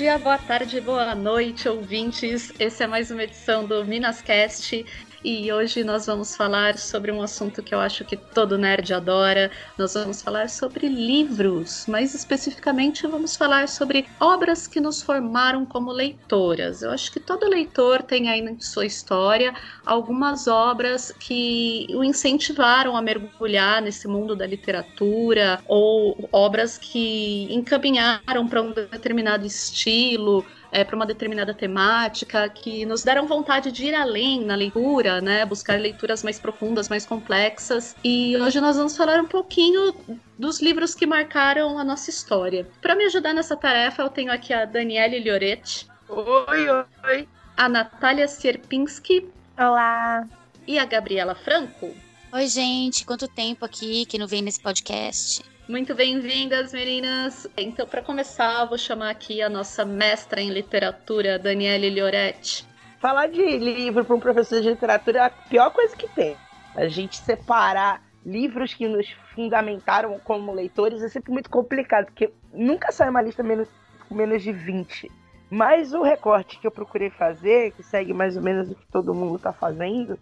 dia, boa tarde, boa noite, ouvintes. Esse é mais uma edição do Minascast e hoje nós vamos falar sobre um assunto que eu acho que todo nerd adora. Nós vamos falar sobre livros, mais especificamente vamos falar sobre obras que nos formaram como leitoras. Eu acho que todo leitor tem aí na sua história algumas obras que o incentivaram a mergulhar nesse mundo da literatura ou obras que encaminharam para um determinado estilo é, para uma determinada temática, que nos deram vontade de ir além na leitura, né? Buscar leituras mais profundas, mais complexas. E hoje nós vamos falar um pouquinho dos livros que marcaram a nossa história. Para me ajudar nessa tarefa, eu tenho aqui a Daniele Lioretti. Oi, oi. A Natália Sierpinski. Olá. E a Gabriela Franco. Oi, gente. Quanto tempo aqui que não vem nesse podcast? Muito bem-vindas, meninas. Então, para começar, vou chamar aqui a nossa mestra em literatura, Daniele Lioretti. Falar de livro para um professor de literatura é a pior coisa que tem. A gente separar livros que nos fundamentaram como leitores é sempre muito complicado, porque nunca sai uma lista menos, menos de 20. Mas o recorte que eu procurei fazer, que segue mais ou menos o que todo mundo está fazendo,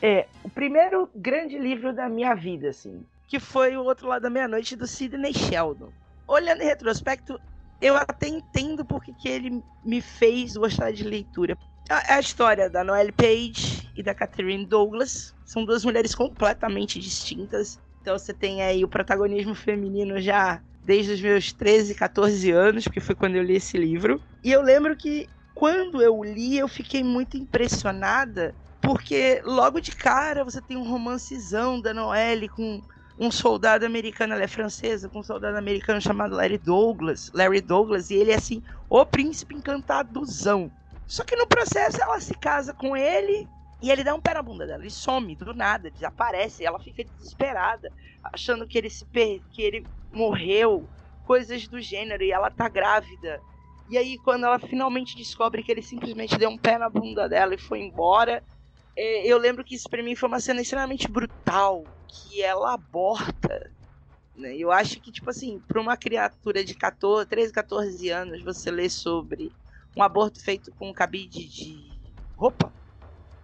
é o primeiro grande livro da minha vida, assim que foi o outro lado da meia-noite do Sidney Sheldon. Olhando em retrospecto, eu até entendo porque que ele me fez gostar de leitura. A, a história da Noelle Page e da Catherine Douglas são duas mulheres completamente distintas. Então você tem aí o protagonismo feminino já desde os meus 13, 14 anos, porque foi quando eu li esse livro. E eu lembro que quando eu li, eu fiquei muito impressionada, porque logo de cara você tem um romancezão da Noelle com um soldado americano, ela é francesa, com um soldado americano chamado Larry Douglas, Larry Douglas, e ele é assim, o príncipe encantadozão. Só que no processo ela se casa com ele e ele dá um pé na bunda dela, ele some do nada, desaparece, ela fica desesperada, achando que ele se per... que ele morreu, coisas do gênero, e ela tá grávida. E aí quando ela finalmente descobre que ele simplesmente deu um pé na bunda dela e foi embora, eu lembro que isso para mim foi uma cena extremamente brutal, que ela aborta. Né? Eu acho que, tipo assim, para uma criatura de 14, 13, 14 anos, você lê sobre um aborto feito com um cabide de roupa.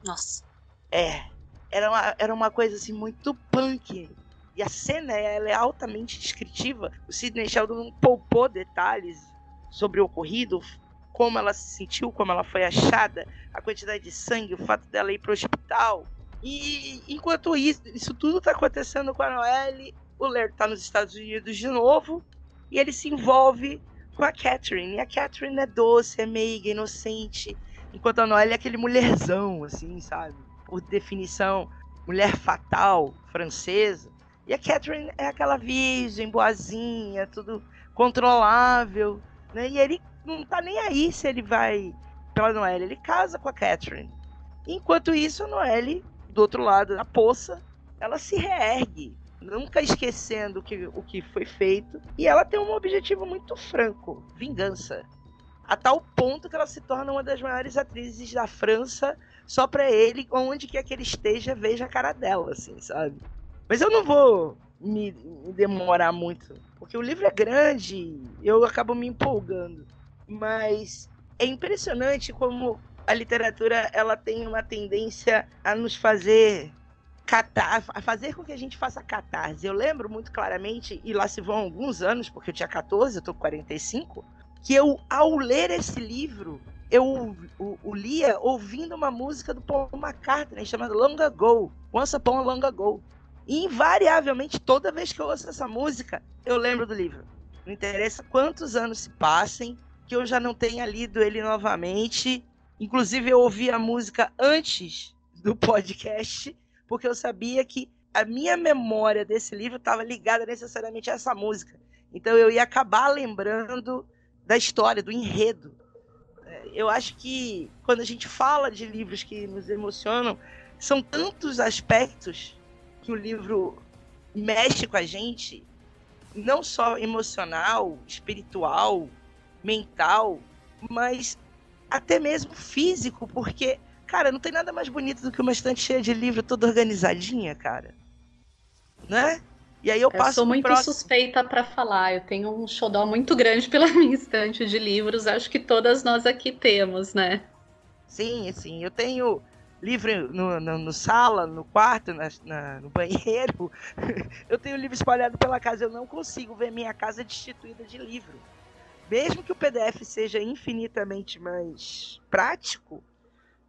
Nossa. É. Era uma, era uma coisa assim muito punk. E a cena ela é altamente descritiva. O Sidney Sheldon não poupou detalhes sobre o ocorrido, como ela se sentiu, como ela foi achada, a quantidade de sangue, o fato dela ir para o hospital. E enquanto isso, isso tudo está acontecendo com a Noelle, o Laird está nos Estados Unidos de novo e ele se envolve com a Catherine. E a Catherine é doce, é meiga, inocente, enquanto a Noelle é aquele mulherzão, assim, sabe? Por definição, mulher fatal, francesa. E a Catherine é aquela virgem, boazinha, tudo controlável. Né? E ele não tá nem aí se ele vai pela Noelle. Ele casa com a Catherine. Enquanto isso, a Noelle, do outro lado da poça, ela se reergue, nunca esquecendo que, o que foi feito. E ela tem um objetivo muito franco: vingança. A tal ponto que ela se torna uma das maiores atrizes da França, só para ele, onde quer que ele esteja, veja a cara dela, assim, sabe? Mas eu não vou me, me demorar muito, porque o livro é grande, eu acabo me empolgando. Mas é impressionante como a literatura ela tem uma tendência a nos fazer catar, a fazer com que a gente faça catarse. Eu lembro muito claramente, e lá se vão alguns anos, porque eu tinha 14, eu tô com 45, que eu, ao ler esse livro, eu o, o, lia ouvindo uma música do Paul McCartney chamada Long Ago, Once Upon a Long Ago. E invariavelmente, toda vez que eu ouço essa música, eu lembro do livro. Não interessa quantos anos se passem, que eu já não tenha lido ele novamente. Inclusive, eu ouvi a música antes do podcast, porque eu sabia que a minha memória desse livro estava ligada necessariamente a essa música. Então, eu ia acabar lembrando da história, do enredo. É, eu acho que quando a gente fala de livros que nos emocionam, são tantos aspectos que o livro mexe com a gente, não só emocional, espiritual, mental, mas até mesmo físico, porque, cara, não tem nada mais bonito do que uma estante cheia de livro toda organizadinha, cara. Né? E aí eu passo. Eu sou muito próximo. suspeita para falar. Eu tenho um xodó muito grande pela minha estante de livros. Acho que todas nós aqui temos, né? Sim, sim. Eu tenho livro no, no, no sala, no quarto, na, na, no banheiro. eu tenho livro espalhado pela casa. Eu não consigo ver minha casa destituída de livro. Mesmo que o PDF seja infinitamente mais prático,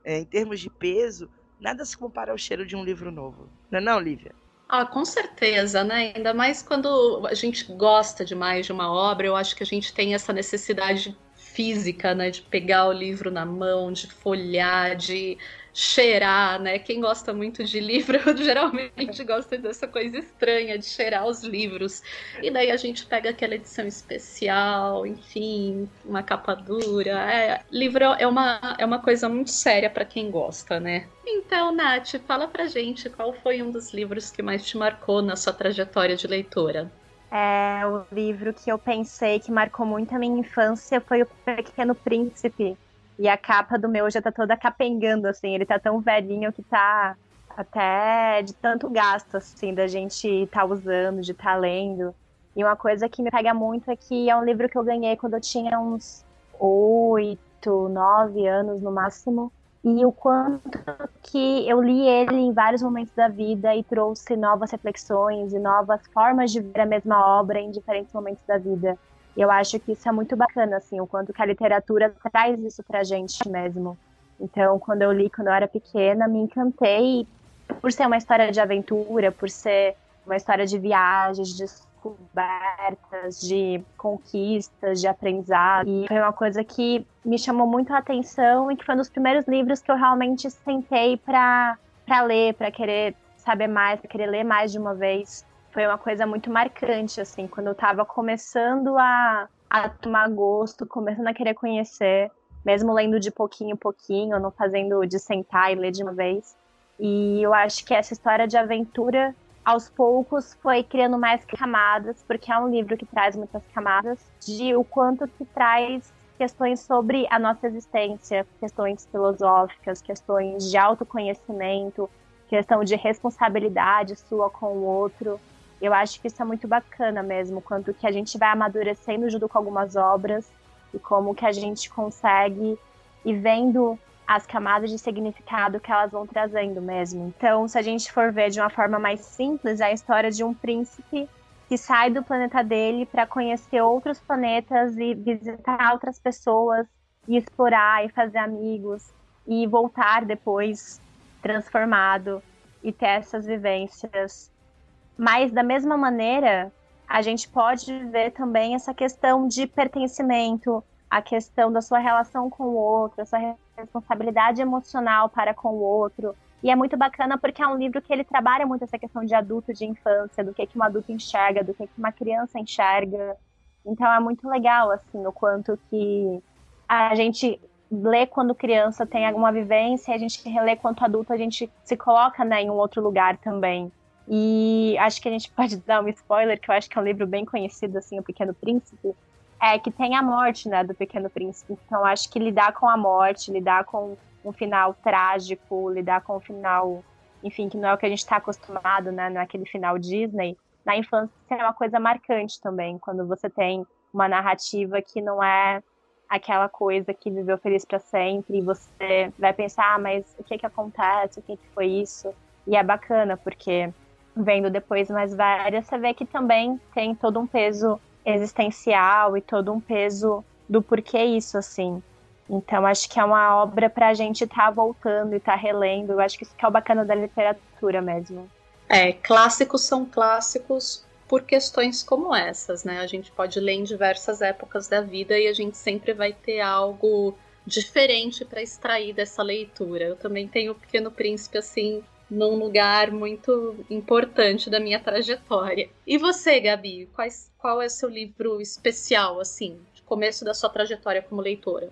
é, em termos de peso, nada se compara ao cheiro de um livro novo. Não é não, Lívia? Ah, com certeza, né? Ainda mais quando a gente gosta demais de uma obra, eu acho que a gente tem essa necessidade física, né? De pegar o livro na mão, de folhear, de cheirar, né? Quem gosta muito de livro geralmente gosta dessa coisa estranha de cheirar os livros. E daí a gente pega aquela edição especial, enfim, uma capa dura. É, livro é uma, é uma coisa muito séria para quem gosta, né? Então, Nath, fala pra gente qual foi um dos livros que mais te marcou na sua trajetória de leitora. É, o livro que eu pensei que marcou muito a minha infância foi O Pequeno Príncipe, e a capa do meu já tá toda capengando, assim. Ele tá tão velhinho que tá até de tanto gasto, assim, da gente tá usando, de tá lendo. E uma coisa que me pega muito é que é um livro que eu ganhei quando eu tinha uns oito, nove anos no máximo. E o quanto que eu li ele em vários momentos da vida e trouxe novas reflexões e novas formas de ver a mesma obra em diferentes momentos da vida. Eu acho que isso é muito bacana, assim, o quanto que a literatura traz isso pra gente mesmo. Então, quando eu li quando eu era pequena, me encantei por ser uma história de aventura, por ser uma história de viagens, de descobertas, de conquistas, de aprendizado. E foi uma coisa que me chamou muito a atenção e que foi um dos primeiros livros que eu realmente sentei para ler, para querer saber mais, para querer ler mais de uma vez foi uma coisa muito marcante, assim, quando eu tava começando a, a tomar gosto, começando a querer conhecer, mesmo lendo de pouquinho em pouquinho, não fazendo de sentar e ler de uma vez. E eu acho que essa história de aventura, aos poucos, foi criando mais camadas, porque é um livro que traz muitas camadas, de o quanto que traz questões sobre a nossa existência, questões filosóficas, questões de autoconhecimento, questão de responsabilidade sua com o outro. Eu acho que isso é muito bacana mesmo, quanto que a gente vai amadurecendo junto com algumas obras e como que a gente consegue ir vendo as camadas de significado que elas vão trazendo mesmo. Então, se a gente for ver de uma forma mais simples, é a história de um príncipe que sai do planeta dele para conhecer outros planetas e visitar outras pessoas e explorar e fazer amigos e voltar depois transformado e ter essas vivências mas, da mesma maneira, a gente pode ver também essa questão de pertencimento, a questão da sua relação com o outro, a sua responsabilidade emocional para com o outro. E é muito bacana porque é um livro que ele trabalha muito essa questão de adulto, de infância, do que, que um adulto enxerga, do que, que uma criança enxerga. Então é muito legal, assim, o quanto que a gente lê quando criança tem alguma vivência, a gente relê quanto adulto a gente se coloca né, em um outro lugar também. E acho que a gente pode dar um spoiler, que eu acho que é um livro bem conhecido, assim, O Pequeno Príncipe, é que tem a morte, né, do Pequeno Príncipe. Então acho que lidar com a morte, lidar com um final trágico, lidar com um final, enfim, que não é o que a gente está acostumado, né, naquele é final Disney, na infância é uma coisa marcante também, quando você tem uma narrativa que não é aquela coisa que viveu feliz para sempre e você vai pensar, ah, mas o que que acontece, o que que foi isso? E é bacana porque vendo depois mais várias, você vê que também tem todo um peso existencial e todo um peso do porquê isso, assim. Então, acho que é uma obra para a gente estar tá voltando e estar tá relendo. Eu acho que isso que é o bacana da literatura mesmo. É, clássicos são clássicos por questões como essas, né? A gente pode ler em diversas épocas da vida e a gente sempre vai ter algo diferente para extrair dessa leitura. Eu também tenho o Pequeno Príncipe, assim, num lugar muito importante da minha trajetória. E você, Gabi, quais, qual é seu livro especial, assim, de começo da sua trajetória como leitora?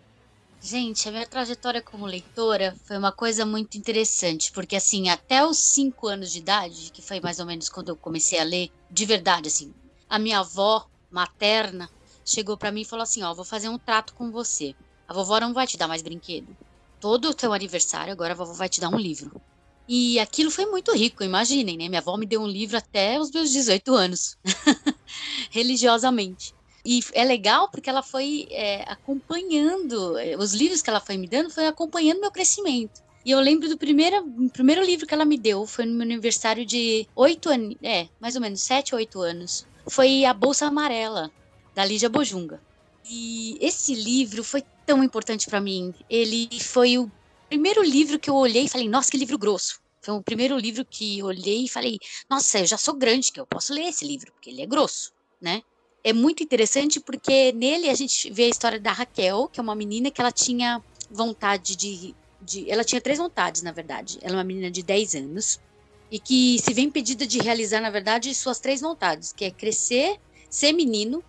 Gente, a minha trajetória como leitora foi uma coisa muito interessante, porque assim, até os cinco anos de idade, que foi mais ou menos quando eu comecei a ler, de verdade, assim, a minha avó materna chegou para mim e falou assim: Ó, vou fazer um trato com você. A vovó não vai te dar mais brinquedo. Todo o teu aniversário, agora a vovó vai te dar um livro. E aquilo foi muito rico, imaginem, né? Minha avó me deu um livro até os meus 18 anos, religiosamente. E é legal porque ela foi é, acompanhando, é, os livros que ela foi me dando foi acompanhando meu crescimento. E eu lembro do primeiro, primeiro livro que ela me deu, foi no meu aniversário de oito anos, é, mais ou menos sete, oito anos. Foi A Bolsa Amarela, da Lígia Bojunga. E esse livro foi tão importante para mim. Ele foi o primeiro livro que eu olhei e falei, nossa, que livro grosso. Foi o primeiro livro que eu olhei e falei, nossa, eu já sou grande, que eu posso ler esse livro, porque ele é grosso, né? É muito interessante porque nele a gente vê a história da Raquel, que é uma menina que ela tinha vontade de, de ela tinha três vontades, na verdade. Ela é uma menina de 10 anos e que se vê impedida de realizar, na verdade, suas três vontades, que é crescer, ser menino,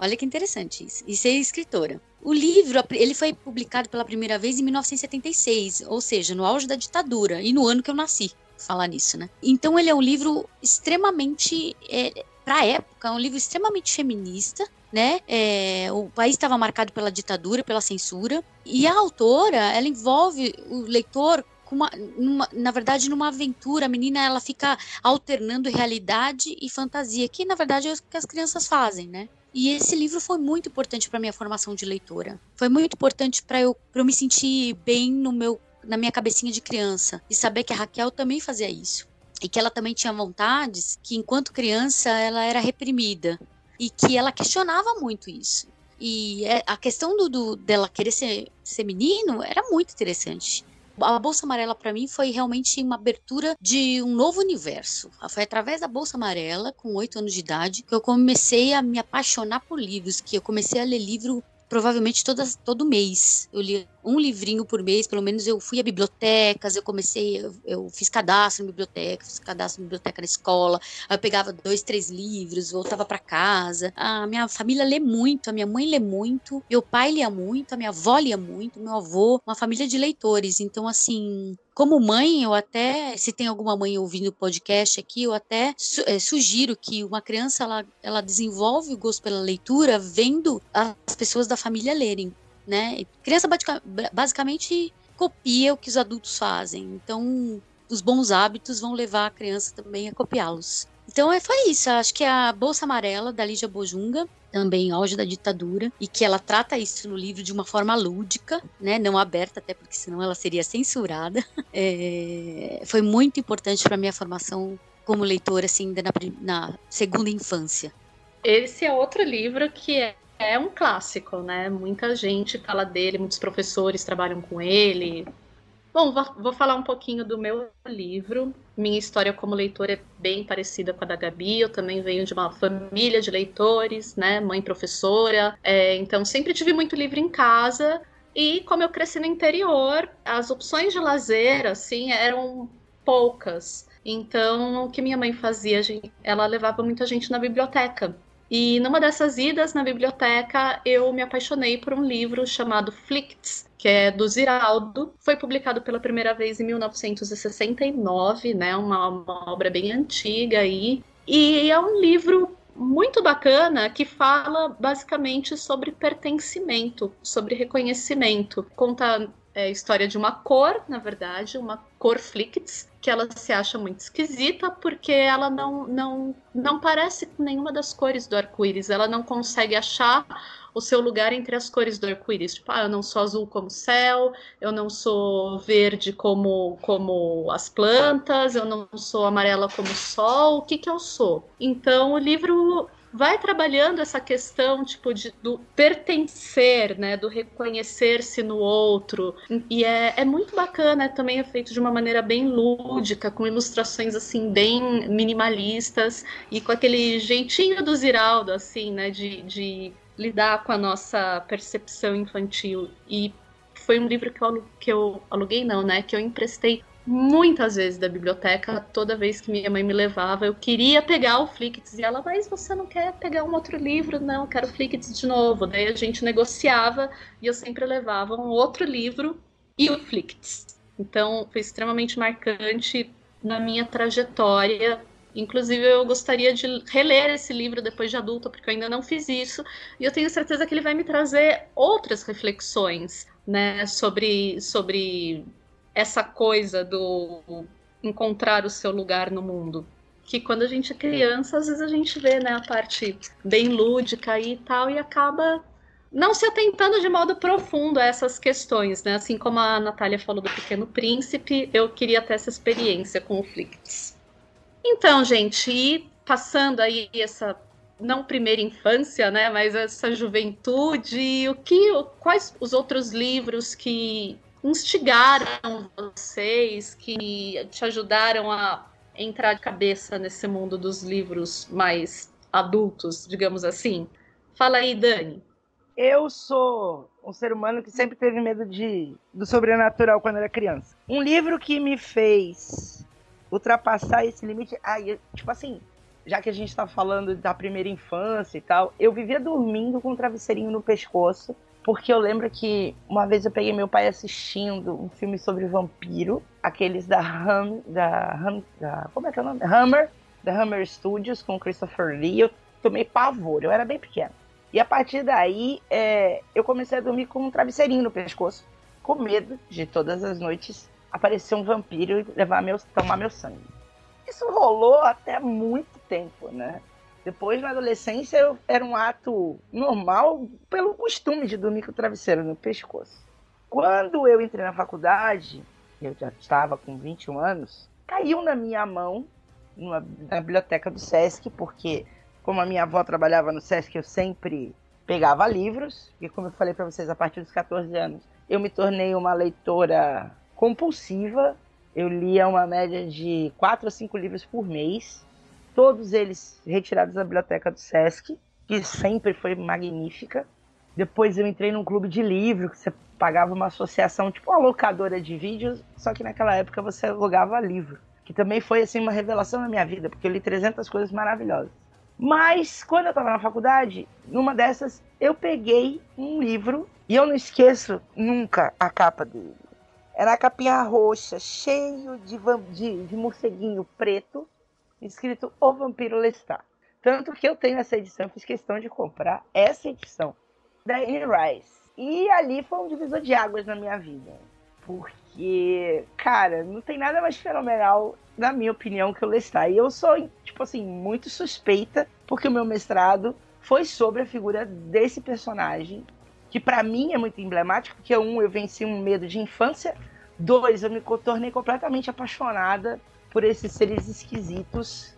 olha que interessante isso, e ser escritora. O livro ele foi publicado pela primeira vez em 1976, ou seja, no auge da ditadura e no ano que eu nasci. Falar nisso, né? Então ele é um livro extremamente, é, para a época, um livro extremamente feminista, né? É, o país estava marcado pela ditadura, pela censura, e a autora ela envolve o leitor uma, numa, na verdade, numa aventura, a menina ela fica alternando realidade e fantasia, que na verdade é o que as crianças fazem, né? E esse livro foi muito importante para minha formação de leitora. Foi muito importante para eu, eu me sentir bem no meu, na minha cabecinha de criança e saber que a Raquel também fazia isso e que ela também tinha vontades que enquanto criança ela era reprimida e que ela questionava muito isso. E é, a questão do, do dela querer ser, ser menino era muito interessante. A Bolsa Amarela para mim foi realmente uma abertura de um novo universo. Foi através da Bolsa Amarela, com oito anos de idade, que eu comecei a me apaixonar por livros, que eu comecei a ler livro provavelmente todas, todo mês. Eu li um livrinho por mês, pelo menos eu fui a bibliotecas, eu comecei, eu, eu fiz cadastro em biblioteca, fiz cadastro em biblioteca na escola, aí eu pegava dois, três livros, voltava para casa. A minha família lê muito, a minha mãe lê muito, meu pai lia muito, a minha avó lia muito, meu avô, uma família de leitores. Então, assim, como mãe, eu até, se tem alguma mãe ouvindo o podcast aqui, eu até é, sugiro que uma criança ela, ela desenvolve o gosto pela leitura vendo as pessoas da família lerem né? Criança basicamente copia o que os adultos fazem. Então, os bons hábitos vão levar a criança também a copiá-los. Então, é, foi isso. Acho que a Bolsa Amarela, da Lígia Bojunga, também auge da ditadura, e que ela trata isso no livro de uma forma lúdica, né, não aberta, até porque senão ela seria censurada. É, foi muito importante para minha formação como leitora, assim, na, na segunda infância. Esse é outro livro que é é um clássico, né? Muita gente fala dele, muitos professores trabalham com ele. Bom, vou falar um pouquinho do meu livro. Minha história como leitora é bem parecida com a da Gabi. Eu também venho de uma família de leitores, né? Mãe professora. É, então, sempre tive muito livro em casa. E como eu cresci no interior, as opções de lazer, assim, eram poucas. Então, o que minha mãe fazia? Ela levava muita gente na biblioteca. E numa dessas idas na biblioteca, eu me apaixonei por um livro chamado Flicts, que é do Ziraldo. Foi publicado pela primeira vez em 1969, né? Uma, uma obra bem antiga aí. E é um livro muito bacana que fala basicamente sobre pertencimento, sobre reconhecimento. Conta é, a história de uma cor, na verdade, uma cor Flicts, que ela se acha muito esquisita porque ela não, não, não parece com nenhuma das cores do arco-íris. Ela não consegue achar o seu lugar entre as cores do arco-íris. Tipo, ah, eu não sou azul como o céu, eu não sou verde como, como as plantas, eu não sou amarela como o sol. O que, que eu sou? Então, o livro vai trabalhando essa questão tipo de, do pertencer, né, do reconhecer-se no outro. E é, é muito bacana, também é feito de uma maneira bem lúdica, com ilustrações assim bem minimalistas e com aquele jeitinho do Ziraldo assim, né, de, de lidar com a nossa percepção infantil. E foi um livro que eu, que eu aluguei não, né, que eu emprestei muitas vezes da biblioteca, toda vez que minha mãe me levava, eu queria pegar o Flickits e ela, mas você não quer pegar um outro livro? Não, eu quero Flickits de novo. Daí a gente negociava e eu sempre levava um outro livro e o Flickits. Então foi extremamente marcante na minha trajetória. Inclusive, eu gostaria de reler esse livro depois de adulta, porque eu ainda não fiz isso, e eu tenho certeza que ele vai me trazer outras reflexões, né, sobre, sobre essa coisa do encontrar o seu lugar no mundo. Que quando a gente é criança, às vezes a gente vê né, a parte bem lúdica e tal, e acaba não se atentando de modo profundo a essas questões, né? Assim como a Natália falou do Pequeno Príncipe, eu queria ter essa experiência com o Flix. Então, gente, passando aí essa não primeira infância, né, mas essa juventude, o que, quais os outros livros que instigaram vocês, que te ajudaram a entrar de cabeça nesse mundo dos livros mais adultos, digamos assim? Fala aí, Dani. Eu sou um ser humano que sempre teve medo de, do sobrenatural quando era criança. Um livro que me fez ultrapassar esse limite. Aí, tipo assim, já que a gente tá falando da primeira infância e tal, eu vivia dormindo com um travesseirinho no pescoço, porque eu lembro que uma vez eu peguei meu pai assistindo um filme sobre vampiro, aqueles da Hum, da, Hum, da como é que é o nome? Hammer, da Hammer Studios com Christopher Lee. Eu tomei pavor, eu era bem pequeno. E a partir daí, é, eu comecei a dormir com um travesseirinho no pescoço, com medo de todas as noites aparecer um vampiro e levar meu, tomar meu sangue. Isso rolou até muito tempo, né? Depois, na adolescência, eu, era um ato normal pelo costume de dormir com o travesseiro no pescoço. Quando eu entrei na faculdade, eu já estava com 21 anos, caiu na minha mão, numa, na biblioteca do Sesc, porque como a minha avó trabalhava no Sesc, eu sempre pegava livros, e como eu falei para vocês, a partir dos 14 anos, eu me tornei uma leitora compulsiva. Eu lia uma média de 4 a 5 livros por mês, todos eles retirados da biblioteca do Sesc, que sempre foi magnífica. Depois eu entrei num clube de livro, que você pagava uma associação, tipo uma locadora de vídeos, só que naquela época você alugava livro. Que também foi assim uma revelação na minha vida, porque eu li 300 coisas maravilhosas. Mas quando eu estava na faculdade, numa dessas, eu peguei um livro e eu não esqueço nunca a capa dele. Era a capinha roxa, cheio de, de, de morceguinho preto, escrito O Vampiro Lestat. Tanto que eu tenho essa edição, fiz questão de comprar essa edição da Anne Rice. E ali foi um divisor de águas na minha vida. Porque, cara, não tem nada mais fenomenal na minha opinião, que o Lestat. E eu sou, tipo assim, muito suspeita, porque o meu mestrado foi sobre a figura desse personagem, que para mim é muito emblemático, porque um, eu venci um medo de infância, dois, eu me tornei completamente apaixonada por esses seres esquisitos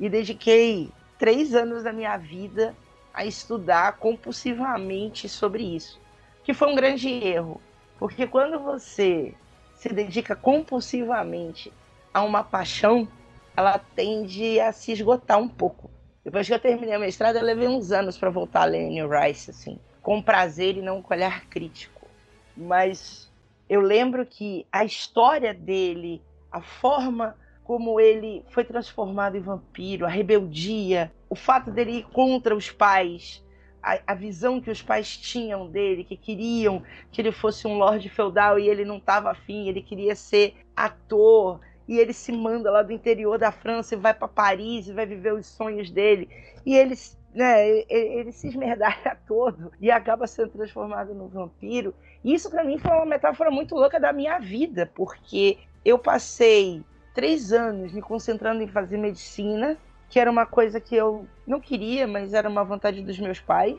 e dediquei três anos da minha vida a estudar compulsivamente sobre isso, que foi um grande erro, porque quando você se dedica compulsivamente a uma paixão, ela tende a se esgotar um pouco. Depois que eu terminei a mestrado, eu levei uns anos para voltar a ler Anne Rice, assim, com prazer e não com olhar crítico. Mas eu lembro que a história dele, a forma como ele foi transformado em vampiro, a rebeldia, o fato dele ir contra os pais, a, a, visão que os pais tinham dele, que queriam que ele fosse um lord feudal e ele não estava afim, ele queria ser ator, e ele se manda lá do interior da França e vai para Paris e vai viver os sonhos dele. E ele, né, ele, ele se esmerdalha todo e acaba sendo transformado num vampiro. E isso para mim foi uma metáfora muito louca da minha vida, porque eu passei três anos me concentrando em fazer medicina, que era uma coisa que eu não queria, mas era uma vontade dos meus pais.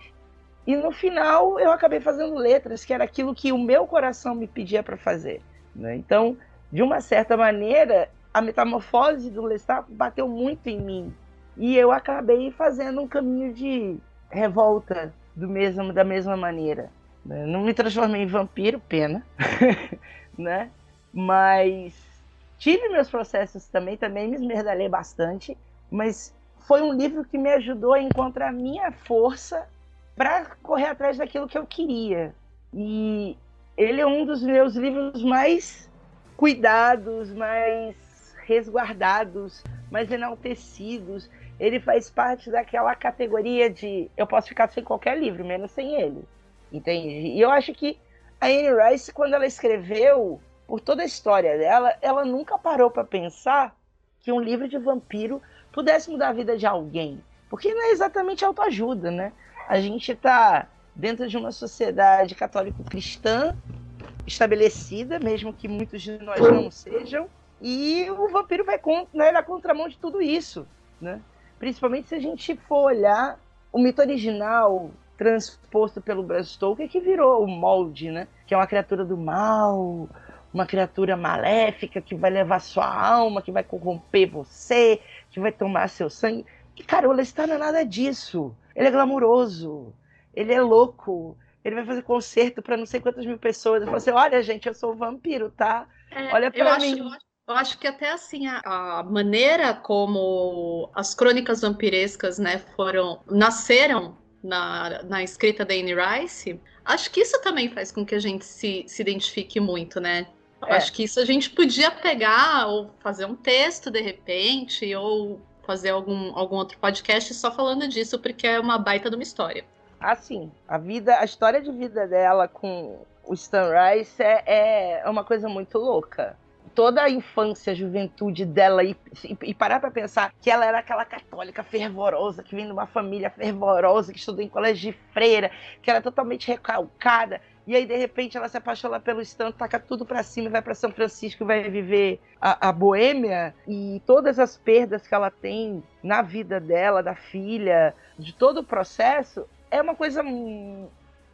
E no final eu acabei fazendo letras, que era aquilo que o meu coração me pedia para fazer. Né? Então de uma certa maneira, a metamorfose do Lestat bateu muito em mim. E eu acabei fazendo um caminho de revolta do mesmo, da mesma maneira. Né? Não me transformei em vampiro, pena, né? Mas tive meus processos também, também me esmerdalhei bastante, mas foi um livro que me ajudou a encontrar a minha força para correr atrás daquilo que eu queria. E ele é um dos meus livros mais cuidados, mais resguardados, mais enaltecidos. Ele faz parte daquela categoria de eu posso ficar sem qualquer livro, menos sem ele. Entende? E eu acho que a Anne Rice, quando ela escreveu, por toda a história dela, ela nunca parou para pensar que um livro de vampiro pudesse mudar a vida de alguém. Porque não é exatamente autoajuda, né? A gente está dentro de uma sociedade católico-cristã estabelecida, mesmo que muitos de nós não sejam, E o vampiro vai né, na contramão de tudo isso, né? Principalmente se a gente for olhar o mito original transposto pelo Bram Stoker, que virou o molde, né? Que é uma criatura do mal, uma criatura maléfica que vai levar sua alma, que vai corromper você, que vai tomar seu sangue. E, cara, o Lestat não é nada disso. Ele é glamuroso, ele é louco, ele vai fazer concerto para não sei quantas mil pessoas. Ele fala assim: olha, gente, eu sou um vampiro, tá? É, olha para mim. Acho, eu acho que até assim a, a, maneira como as crônicas vampirescas, né, foram nasceram na, na escrita da Anne Rice, acho que isso também faz com que a gente se, se identifique muito, né? É. Acho que isso a gente podia pegar ou fazer um texto de repente, ou fazer algum, algum outro podcast só falando disso, porque é uma baita de uma história. Assim, a vida, a história de vida dela com o Stan Rice é, é uma coisa muito louca toda a infância, a juventude dela e, e, parar para pensar que ela era aquela católica fervorosa, que vem de uma família fervorosa, que estudou em colégio de freira, que era totalmente recalcada. E aí, de repente, ela se apaixona pelo Stan, taca tudo para cima vai para São Francisco vai viver a, a Boêmia. E todas as perdas que ela tem na vida dela, da filha, de todo o processo, é uma coisa.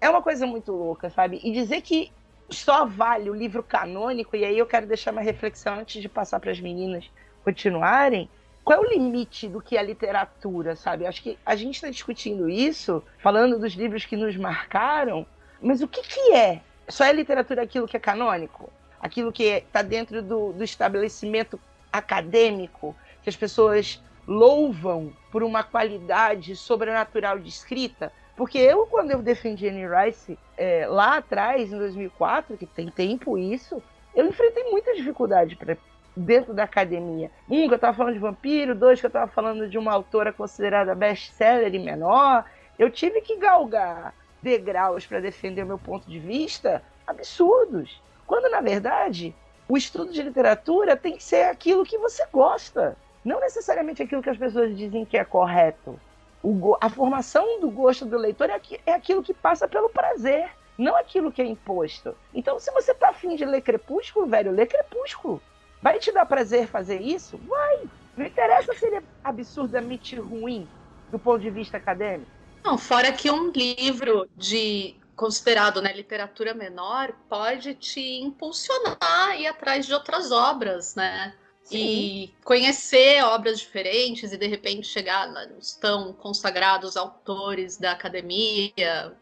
É uma coisa muito louca, sabe? E dizer que só vale o livro canônico, e aí eu quero deixar uma reflexão antes de passar para as meninas continuarem. Qual é o limite do que é literatura, sabe? Acho que a gente está discutindo isso, falando dos livros que nos marcaram, mas o que, que é? Só é literatura aquilo que é canônico? Aquilo que está dentro do, do estabelecimento acadêmico, que as pessoas louvam por uma qualidade sobrenatural de escrita? Porque eu, quando eu defendi Annie Rice é, lá atrás, em 2004, que tem tempo isso, eu enfrentei muita dificuldade para dentro da academia. Um, que eu estava falando de vampiro, dois, que eu estava falando de uma autora considerada best-seller e menor. Eu tive que galgar degraus para defender o meu ponto de vista absurdos. Quando, na verdade, o estudo de literatura tem que ser aquilo que você gosta, não necessariamente aquilo que as pessoas dizem que é correto o, a formação do gosto do leitor é, é aquilo que passa pelo prazer, não aquilo que é imposto. Então, se você tá afim de ler Crepúsculo, velho, lê Crepúsculo. Vai te dar prazer fazer isso? Vai! Não interessa se ele é absurdamente ruim do ponto de vista acadêmico. Não, fora que um livro de considerado né, literatura menor pode te impulsionar ir atrás de outras obras, né? Sim. e conhecer obras diferentes e de repente chegar nos tão consagrados autores da academia,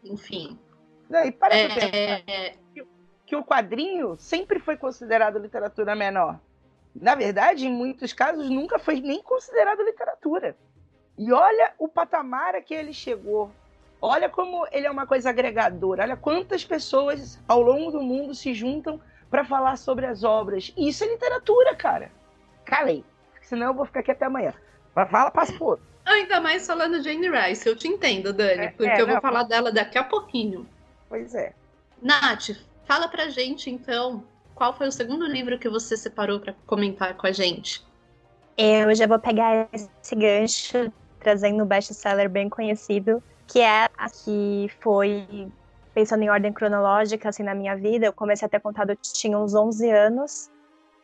enfim. Não, e para é, é... que, que o quadrinho sempre foi considerado literatura menor. Na verdade, em muitos casos, nunca foi nem considerado literatura. E olha o patamar a que ele chegou. Olha como ele é uma coisa agregadora. Olha quantas pessoas ao longo do mundo se juntam para falar sobre as obras. E isso é literatura, cara calei. Senão eu vou ficar aqui até amanhã. Fala, passa por outro. Ainda mais falando de Jane Rice, eu te entendo, Dani, é, porque é, eu vou falar dela daqui a pouquinho. Pois é. Nath, fala pra gente então, qual foi o segundo livro que você separou para comentar com a gente? Eu já vou pegar esse gancho, trazendo um best-seller bem conhecido, que é a que foi, pensando em ordem cronológica, assim, na minha vida, eu comecei a ter contado, eu tinha uns 11 anos,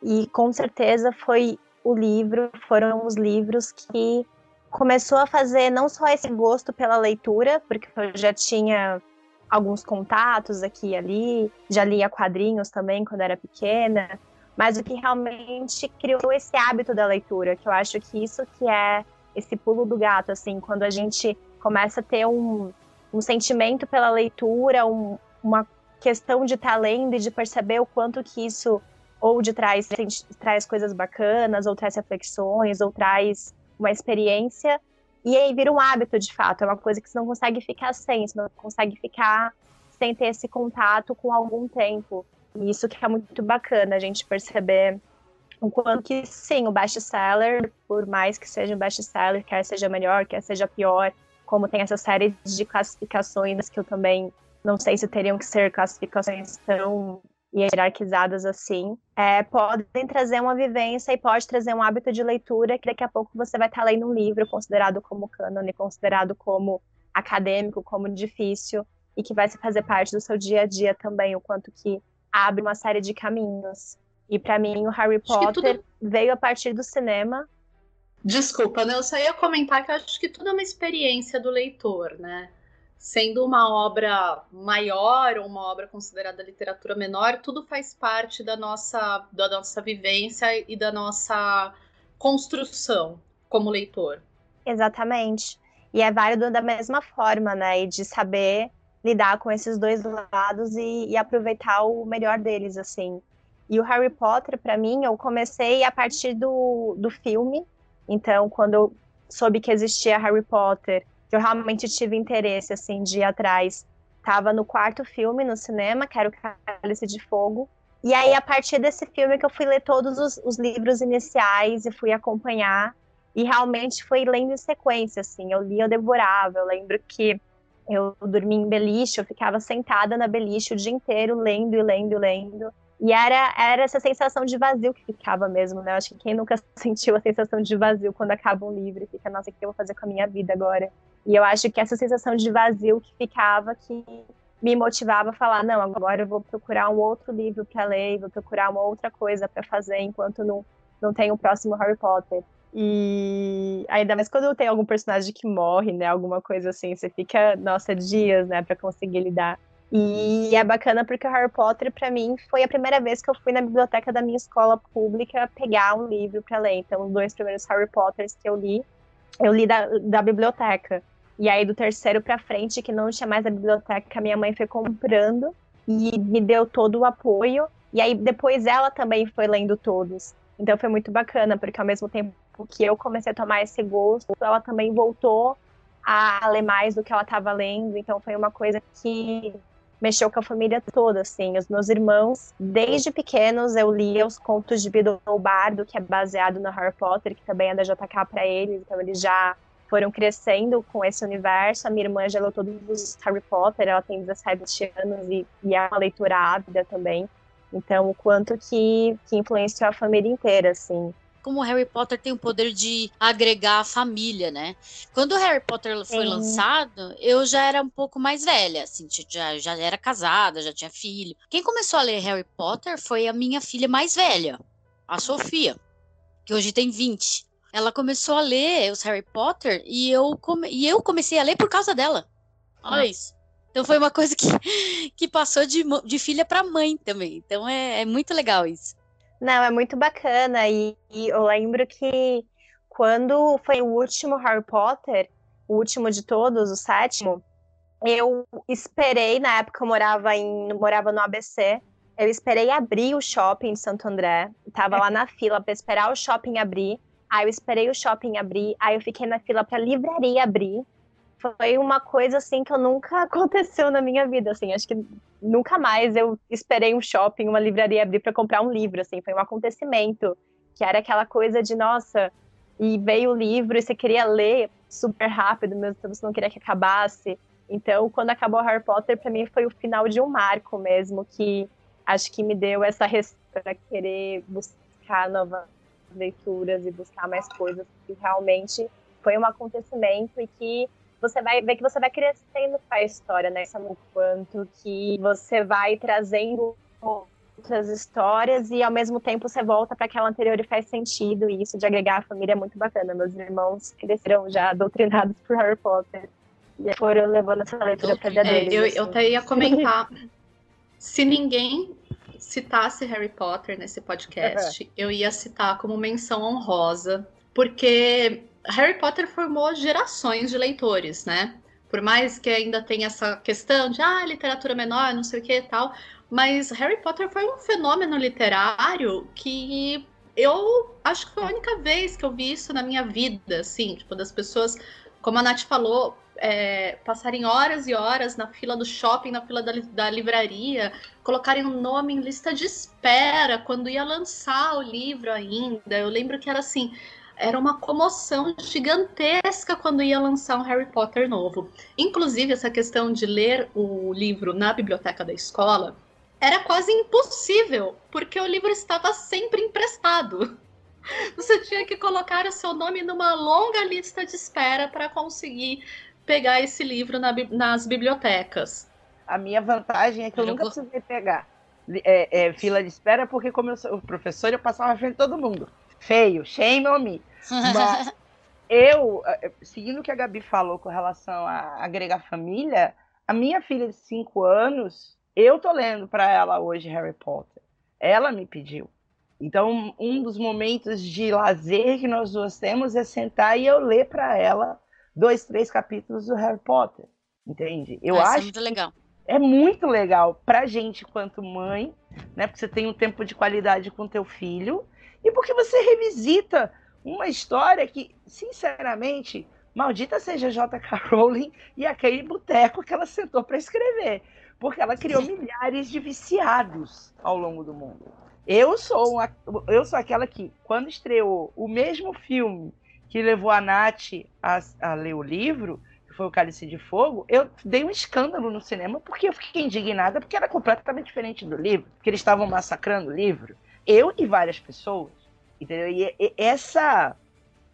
e com certeza foi o livro, foram os livros que começou a fazer não só esse gosto pela leitura, porque eu já tinha alguns contatos aqui e ali, já lia quadrinhos também quando era pequena, mas o que realmente criou esse hábito da leitura, que eu acho que isso que é esse pulo do gato, assim, quando a gente começa a ter um, um sentimento pela leitura, um, uma questão de estar lendo e de perceber o quanto que isso ou de traz, traz coisas bacanas, ou traz reflexões, ou traz uma experiência, e aí vira um hábito de fato, é uma coisa que você não consegue ficar sem, você não consegue ficar sem ter esse contato com algum tempo. E isso que é muito bacana, a gente perceber o quanto que, sim, o best-seller, por mais que seja um best-seller, quer seja melhor, quer seja pior, como tem essa série de classificações que eu também não sei se teriam que ser classificações tão hierarquizadas assim, é, podem trazer uma vivência e pode trazer um hábito de leitura que daqui a pouco você vai estar lendo um livro considerado como cânone, considerado como acadêmico, como difícil e que vai se fazer parte do seu dia a dia também, o quanto que abre uma série de caminhos. E para mim o Harry Potter tudo... veio a partir do cinema. Desculpa, né? eu só ia comentar que eu acho que tudo é uma experiência do leitor, né? Sendo uma obra maior ou uma obra considerada literatura menor, tudo faz parte da nossa, da nossa vivência e da nossa construção como leitor. Exatamente. E é válido da mesma forma, né? E de saber lidar com esses dois lados e, e aproveitar o melhor deles, assim. E o Harry Potter, para mim, eu comecei a partir do, do filme. Então, quando eu soube que existia Harry Potter, que eu realmente tive interesse, assim, de ir atrás, tava no quarto filme no cinema, que era o Cálice de Fogo. E aí, a partir desse filme, que eu fui ler todos os, os livros iniciais e fui acompanhar. E realmente foi lendo em sequência, assim. Eu lia, eu devorava. Eu lembro que eu dormia em beliche, eu ficava sentada na beliche o dia inteiro, lendo e lendo e lendo. E era, era essa sensação de vazio que ficava mesmo, né? Eu acho que quem nunca sentiu a sensação de vazio quando acaba um livro e fica, nossa, o que eu vou fazer com a minha vida agora? E eu acho que essa sensação de vazio que ficava, que me motivava a falar, não, agora eu vou procurar um outro livro para ler, vou procurar uma outra coisa para fazer enquanto não, não tem o próximo Harry Potter. E ainda mais quando tem algum personagem que morre, né? Alguma coisa assim, você fica, nossa, dias, né, para conseguir lidar. E é bacana porque o Harry Potter, para mim, foi a primeira vez que eu fui na biblioteca da minha escola pública pegar um livro para ler. Então, os dois primeiros Harry Potters que eu li, eu li da, da biblioteca. E aí, do terceiro para frente, que não tinha mais a biblioteca, minha mãe foi comprando e me deu todo o apoio. E aí, depois ela também foi lendo todos. Então, foi muito bacana, porque ao mesmo tempo que eu comecei a tomar esse gosto, ela também voltou a ler mais do que ela estava lendo. Então, foi uma coisa que mexeu com a família toda, assim. Os meus irmãos, desde pequenos, eu lia os contos de Bido Bardo, que é baseado no Harry Potter, que também é da JK para eles, então eles já foram crescendo com esse universo. A minha irmã já leu todos os Harry Potter, ela tem 17 anos e, e é uma leitura ávida também. Então, o quanto que, que influenciou a família inteira, assim como o Harry Potter tem o poder de agregar a família, né? Quando o Harry Potter foi lançado, eu já era um pouco mais velha, assim, já, já era casada, já tinha filho. Quem começou a ler Harry Potter foi a minha filha mais velha, a Sofia, que hoje tem 20. Ela começou a ler os Harry Potter e eu, come... e eu comecei a ler por causa dela. Olha isso. Então foi uma coisa que, que passou de, de filha para mãe também. Então é, é muito legal isso. Não, é muito bacana. E, e, eu lembro que quando foi o último Harry Potter, o último de todos, o sétimo, eu esperei, na época eu morava, em, morava no ABC, eu esperei abrir o shopping de Santo André. Tava lá na fila para esperar o shopping abrir. Aí eu esperei o shopping abrir. Aí eu fiquei na fila para livraria abrir foi uma coisa assim que eu nunca aconteceu na minha vida, assim, acho que nunca mais eu esperei um shopping, uma livraria abrir para comprar um livro, assim, foi um acontecimento que era aquela coisa de nossa, e veio o livro e você queria ler super rápido, mesmo você não queria que acabasse. Então, quando acabou Harry Potter, para mim foi o final de um marco mesmo, que acho que me deu essa para querer buscar novas leituras e buscar mais coisas, que realmente foi um acontecimento e que você vai ver que você vai crescendo com a história, né? O quanto que você vai trazendo outras histórias e ao mesmo tempo você volta para aquela anterior e faz sentido. E isso de agregar a família é muito bacana. Meus irmãos cresceram já doutrinados por Harry Potter e foram levando essa leitura para vida deles. É, eu, assim. eu até ia comentar. se ninguém citasse Harry Potter nesse podcast, uhum. eu ia citar como menção honrosa, porque Harry Potter formou gerações de leitores, né? Por mais que ainda tenha essa questão de ah, literatura menor, não sei o que e tal, mas Harry Potter foi um fenômeno literário que eu acho que foi a única vez que eu vi isso na minha vida, assim, tipo, das pessoas, como a Nath falou, é, passarem horas e horas na fila do shopping, na fila da, da livraria, colocarem um nome em lista de espera quando ia lançar o livro ainda. Eu lembro que era assim, era uma comoção gigantesca quando ia lançar um Harry Potter novo. Inclusive, essa questão de ler o livro na biblioteca da escola era quase impossível, porque o livro estava sempre emprestado. Você tinha que colocar o seu nome numa longa lista de espera para conseguir pegar esse livro na, nas bibliotecas. A minha vantagem é que eu, eu nunca precisei pegar. é, é, fila de espera porque, como eu sou professor, eu passava na frente de todo mundo. Feio, shame on me. Mas eu, é, seguindo o que a Gabi falou com relação a agregar família, a minha filha de 5 anos, eu tô lendo para ela hoje Harry Potter. Ela me pediu. Então, um dos momentos de lazer que nós duas temos é sentar e eu ler para ela dois, três capítulos do Harry Potter. Entende? Eu ah, acho. é muito legal. É muito legal pra gente quanto mãe, né? Porque você tem um tempo de qualidade com teu filho e porque você revisita uma história que, sinceramente, maldita seja J.K. Rowling e aquele boteco que ela sentou para escrever, porque ela criou milhares de viciados ao longo do mundo. Eu sou, uma, eu sou aquela que, quando estreou o mesmo filme que levou a Nath a, a ler o livro, que foi o Cálice de Fogo, eu dei um escândalo no cinema porque eu fiquei indignada porque era completamente diferente do livro, porque eles estavam massacrando o livro. Eu e várias pessoas. Entendeu? E, e essa,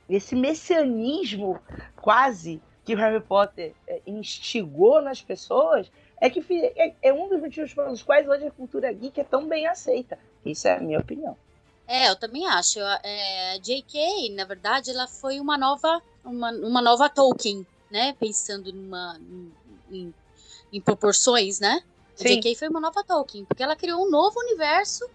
esse messianismo quase que o Harry Potter é, instigou nas pessoas é que é, é um dos motivos pelos quais hoje a cultura geek é tão bem aceita. Isso é a minha opinião. É, eu também acho. É, J.K., na verdade, ela foi uma nova, uma, uma nova Tolkien, né? Pensando numa, em, em proporções, né? J.K. foi uma nova Tolkien, porque ela criou um novo universo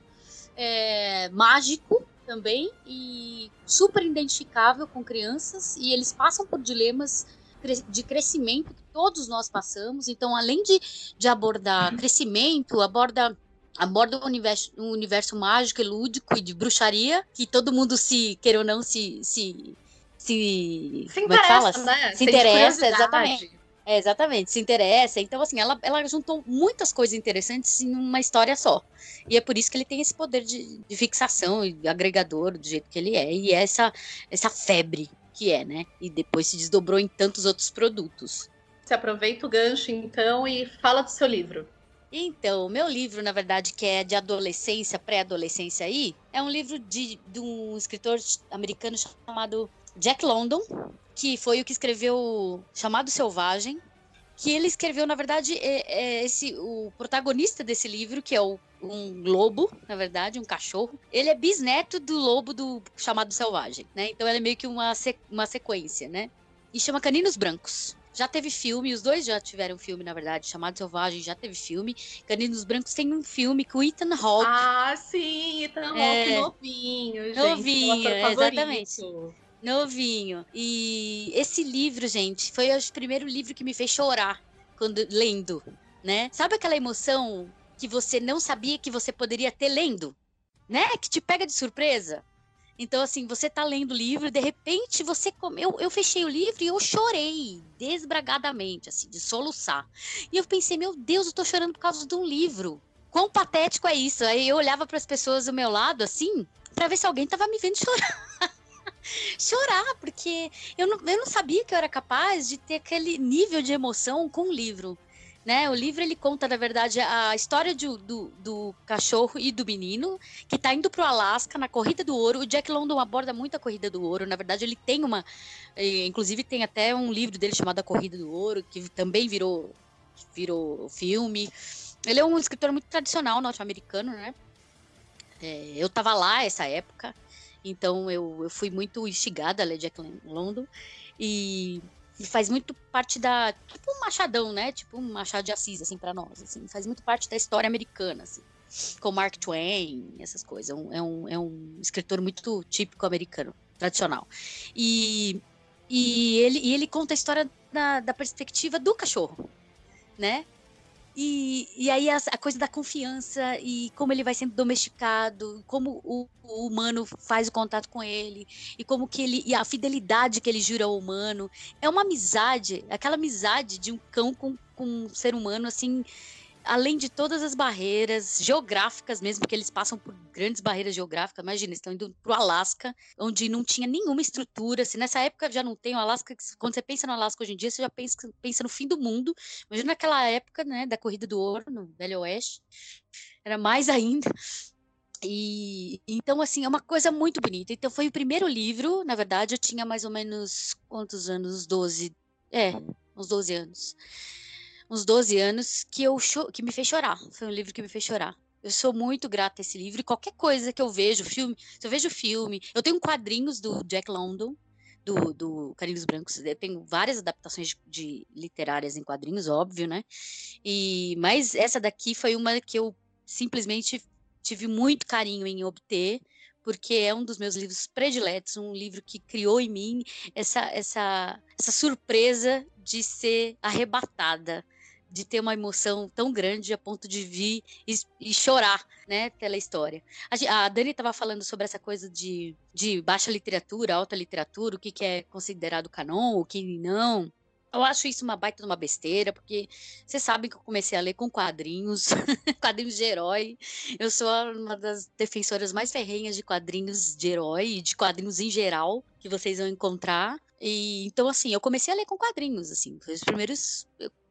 é, mágico também e super identificável com crianças e eles passam por dilemas de crescimento que todos nós passamos. Então, além de, de abordar crescimento, aborda aborda um universo, um universo mágico e lúdico e de bruxaria, que todo mundo se, queira ou não, se. se se, se como é que fala? Né? Se interessa, exatamente. É, exatamente, se interessa. Então, assim, ela, ela juntou muitas coisas interessantes em uma história só. E é por isso que ele tem esse poder de, de fixação e agregador do jeito que ele é. E é essa, essa febre que é, né? E depois se desdobrou em tantos outros produtos. Você aproveita o gancho, então, e fala do seu livro. Então, o meu livro, na verdade, que é de adolescência, pré-adolescência aí, é um livro de, de um escritor americano chamado Jack London, que foi o que escreveu Chamado Selvagem, que ele escreveu, na verdade, é, é esse o protagonista desse livro, que é o, um lobo, na verdade, um cachorro. Ele é bisneto do lobo do Chamado Selvagem, né? Então, ele é meio que uma, uma sequência, né? E chama Caninos Brancos. Já teve filme, os dois já tiveram filme, na verdade. Chamado Selvagem já teve filme. Caninos Brancos tem um filme com Ethan Hawke. Ah, sim, Ethan Hawke é... novinho, gente. Novinho, exatamente. Novinho. E esse livro, gente, foi o primeiro livro que me fez chorar quando lendo, né? Sabe aquela emoção que você não sabia que você poderia ter lendo, né? Que te pega de surpresa? Então, assim, você tá lendo o livro, de repente você. Eu, eu fechei o livro e eu chorei desbragadamente, assim, de soluçar. E eu pensei, meu Deus, eu tô chorando por causa de um livro. Quão patético é isso? Aí eu olhava para as pessoas do meu lado, assim, para ver se alguém tava me vendo chorar. chorar, porque eu não, eu não sabia que eu era capaz de ter aquele nível de emoção com o livro. Né? O livro ele conta, na verdade, a história de, do, do cachorro e do menino que está indo para o Alasca na corrida do ouro. O Jack London aborda muito a corrida do ouro. Na verdade, ele tem uma, inclusive tem até um livro dele chamado A Corrida do Ouro que também virou virou filme. Ele é um escritor muito tradicional norte-americano, né? É, eu estava lá essa época, então eu, eu fui muito instigada a ler Jack London e ele faz muito parte da. Tipo um machadão, né? Tipo um machado de Assis, assim, para nós. Assim, faz muito parte da história americana, assim. Com Mark Twain, essas coisas. É um, é um, é um escritor muito típico americano, tradicional. E, e, ele, e ele conta a história da, da perspectiva do cachorro, né? E, e aí a, a, coisa da confiança e como ele vai sendo domesticado, como o, o, humano faz o contato com ele e como que ele e a fidelidade que ele jura ao humano. É uma amizade, aquela amizade de um cão com, com um ser humano assim além de todas as barreiras geográficas mesmo, que eles passam por grandes barreiras geográficas, imagina, estão indo para o Alasca, onde não tinha nenhuma estrutura, se nessa época já não tem o Alasca, quando você pensa no Alasca hoje em dia, você já pensa, pensa no fim do mundo, imagina naquela época, né, da Corrida do Ouro, no Velho Oeste, era mais ainda, e então, assim, é uma coisa muito bonita. Então, foi o primeiro livro, na verdade, eu tinha mais ou menos quantos anos? 12. É, uns 12 anos uns 12 anos que eu que me fez chorar. Foi um livro que me fez chorar. Eu sou muito grata a esse livro. E qualquer coisa que eu vejo, filme, se eu vejo filme, eu tenho quadrinhos do Jack London, do, do Carinhos Brancos. Eu tenho várias adaptações de, de, literárias em quadrinhos, óbvio, né? E mas essa daqui foi uma que eu simplesmente tive muito carinho em obter, porque é um dos meus livros prediletos, um livro que criou em mim essa essa essa surpresa de ser arrebatada de ter uma emoção tão grande a ponto de vir e, e chorar, né, pela história. A, a Dani estava falando sobre essa coisa de, de baixa literatura, alta literatura, o que, que é considerado canon, o que não. Eu acho isso uma baita de uma besteira, porque você sabe que eu comecei a ler com quadrinhos, quadrinhos de herói. Eu sou uma das defensoras mais ferrenhas de quadrinhos de herói e de quadrinhos em geral que vocês vão encontrar. E então assim, eu comecei a ler com quadrinhos, assim, os primeiros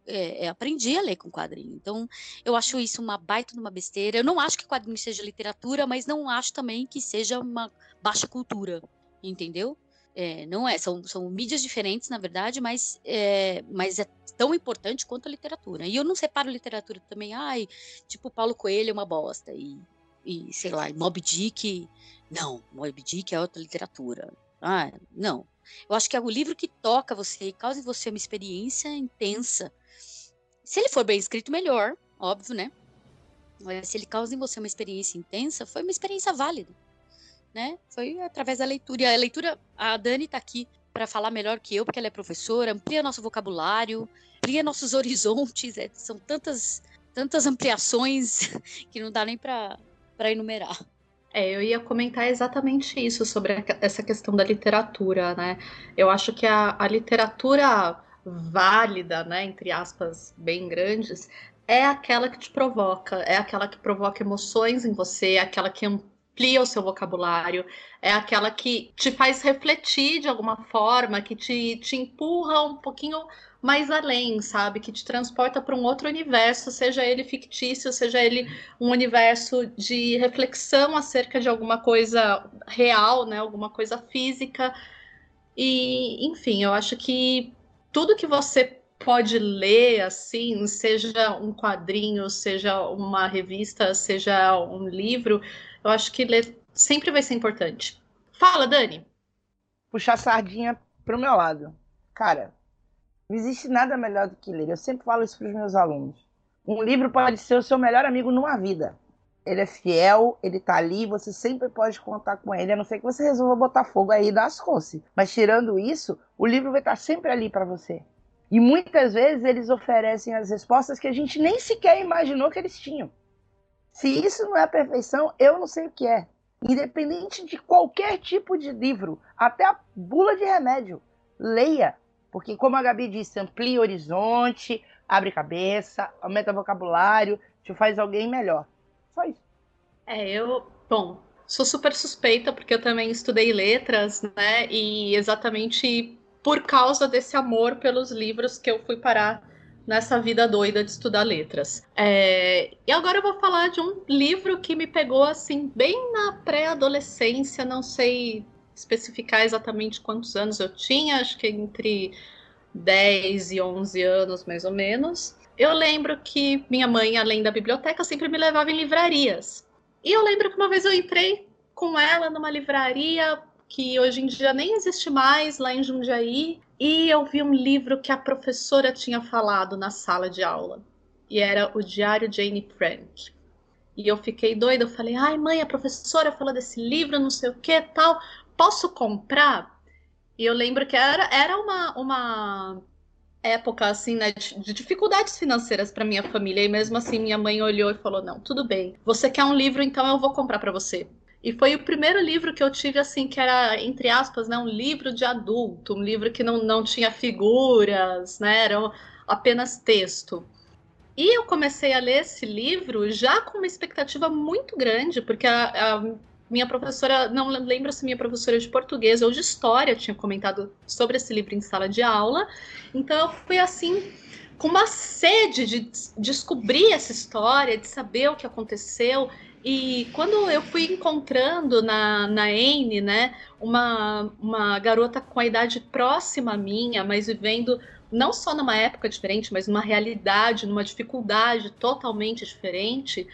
é, é, aprendi a ler com quadrinho. Então, eu acho isso uma baita de uma besteira. Eu não acho que quadrinho seja literatura, mas não acho também que seja uma baixa cultura, entendeu? É, não é, são, são mídias diferentes, na verdade, mas é, mas é tão importante quanto a literatura. E eu não separo literatura também, ai, tipo Paulo Coelho é uma bosta, e, e sei lá, Moby Dick, não, Moby Dick é outra literatura. Ah, não. Eu acho que é o livro que toca você e causa em você uma experiência intensa se ele for bem escrito, melhor, óbvio, né? Mas se ele causa em você uma experiência intensa, foi uma experiência válida, né? Foi através da leitura. E a leitura, a Dani tá aqui para falar melhor que eu, porque ela é professora, amplia nosso vocabulário, amplia nossos horizontes, é, são tantas tantas ampliações que não dá nem para enumerar. É, eu ia comentar exatamente isso sobre essa questão da literatura, né? Eu acho que a, a literatura válida, né, entre aspas, bem grandes, é aquela que te provoca, é aquela que provoca emoções em você, é aquela que amplia o seu vocabulário, é aquela que te faz refletir de alguma forma, que te, te empurra um pouquinho mais além, sabe? Que te transporta para um outro universo, seja ele fictício, seja ele um universo de reflexão acerca de alguma coisa real, né? Alguma coisa física. E, enfim, eu acho que tudo que você pode ler, assim, seja um quadrinho, seja uma revista, seja um livro, eu acho que ler sempre vai ser importante. Fala, Dani. Puxar a sardinha pro meu lado. Cara, não existe nada melhor do que ler. Eu sempre falo isso para os meus alunos. Um livro pode ser o seu melhor amigo numa vida. Ele é fiel, ele tá ali, você sempre pode contar com ele, a não ser que você resolva botar fogo aí das coisas. Mas tirando isso, o livro vai estar sempre ali para você. E muitas vezes eles oferecem as respostas que a gente nem sequer imaginou que eles tinham. Se isso não é a perfeição, eu não sei o que é. Independente de qualquer tipo de livro, até a bula de remédio, leia. Porque, como a Gabi disse, amplia horizonte, abre cabeça, aumenta vocabulário, te faz alguém melhor. Só isso. É, eu, bom, sou super suspeita porque eu também estudei letras, né? E exatamente por causa desse amor pelos livros que eu fui parar nessa vida doida de estudar letras. É, e agora eu vou falar de um livro que me pegou assim bem na pré-adolescência, não sei especificar exatamente quantos anos eu tinha, acho que entre 10 e 11 anos mais ou menos. Eu lembro que minha mãe, além da biblioteca, sempre me levava em livrarias. E eu lembro que uma vez eu entrei com ela numa livraria que hoje em dia nem existe mais lá em Jundiaí, e eu vi um livro que a professora tinha falado na sala de aula. E era o Diário Jane Frank. E eu fiquei doida, eu falei: "Ai, mãe, a professora falou desse livro, não sei o que, tal, posso comprar?" E eu lembro que era, era uma, uma época assim, né, de dificuldades financeiras para minha família e mesmo assim minha mãe olhou e falou: "Não, tudo bem. Você quer um livro, então eu vou comprar para você". E foi o primeiro livro que eu tive assim que era entre aspas, né, um livro de adulto, um livro que não, não tinha figuras, né, era apenas texto. E eu comecei a ler esse livro já com uma expectativa muito grande, porque a, a minha professora, não lembro se minha professora de português ou de história tinha comentado sobre esse livro em sala de aula. Então eu fui assim com uma sede de descobrir essa história, de saber o que aconteceu. E quando eu fui encontrando na, na Anne, né, uma, uma garota com a idade próxima à minha, mas vivendo não só numa época diferente, mas numa realidade, numa dificuldade totalmente diferente,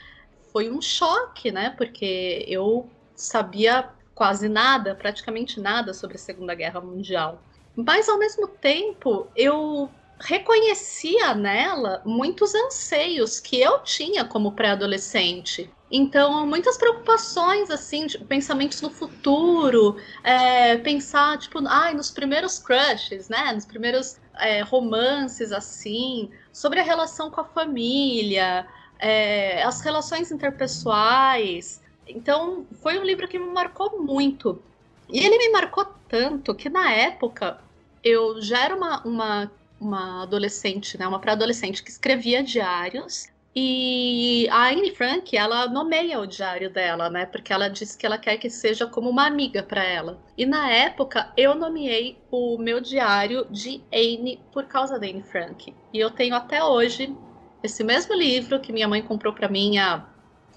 foi um choque, né? Porque eu sabia quase nada, praticamente nada sobre a Segunda Guerra Mundial. Mas ao mesmo tempo, eu reconhecia nela muitos anseios que eu tinha como pré-adolescente. Então, muitas preocupações, assim, de pensamentos no futuro, é, pensar, tipo, ai, nos primeiros crushes, né? Nos primeiros é, romances, assim, sobre a relação com a família, é, as relações interpessoais. Então, foi um livro que me marcou muito. E ele me marcou tanto que, na época, eu já era uma, uma, uma adolescente, né? Uma pré-adolescente que escrevia diários e a Anne Frank, ela nomeia o diário dela, né? Porque ela diz que ela quer que seja como uma amiga para ela. E na época, eu nomeei o meu diário de Anne por causa da Anne Frank. E eu tenho até hoje esse mesmo livro que minha mãe comprou para mim há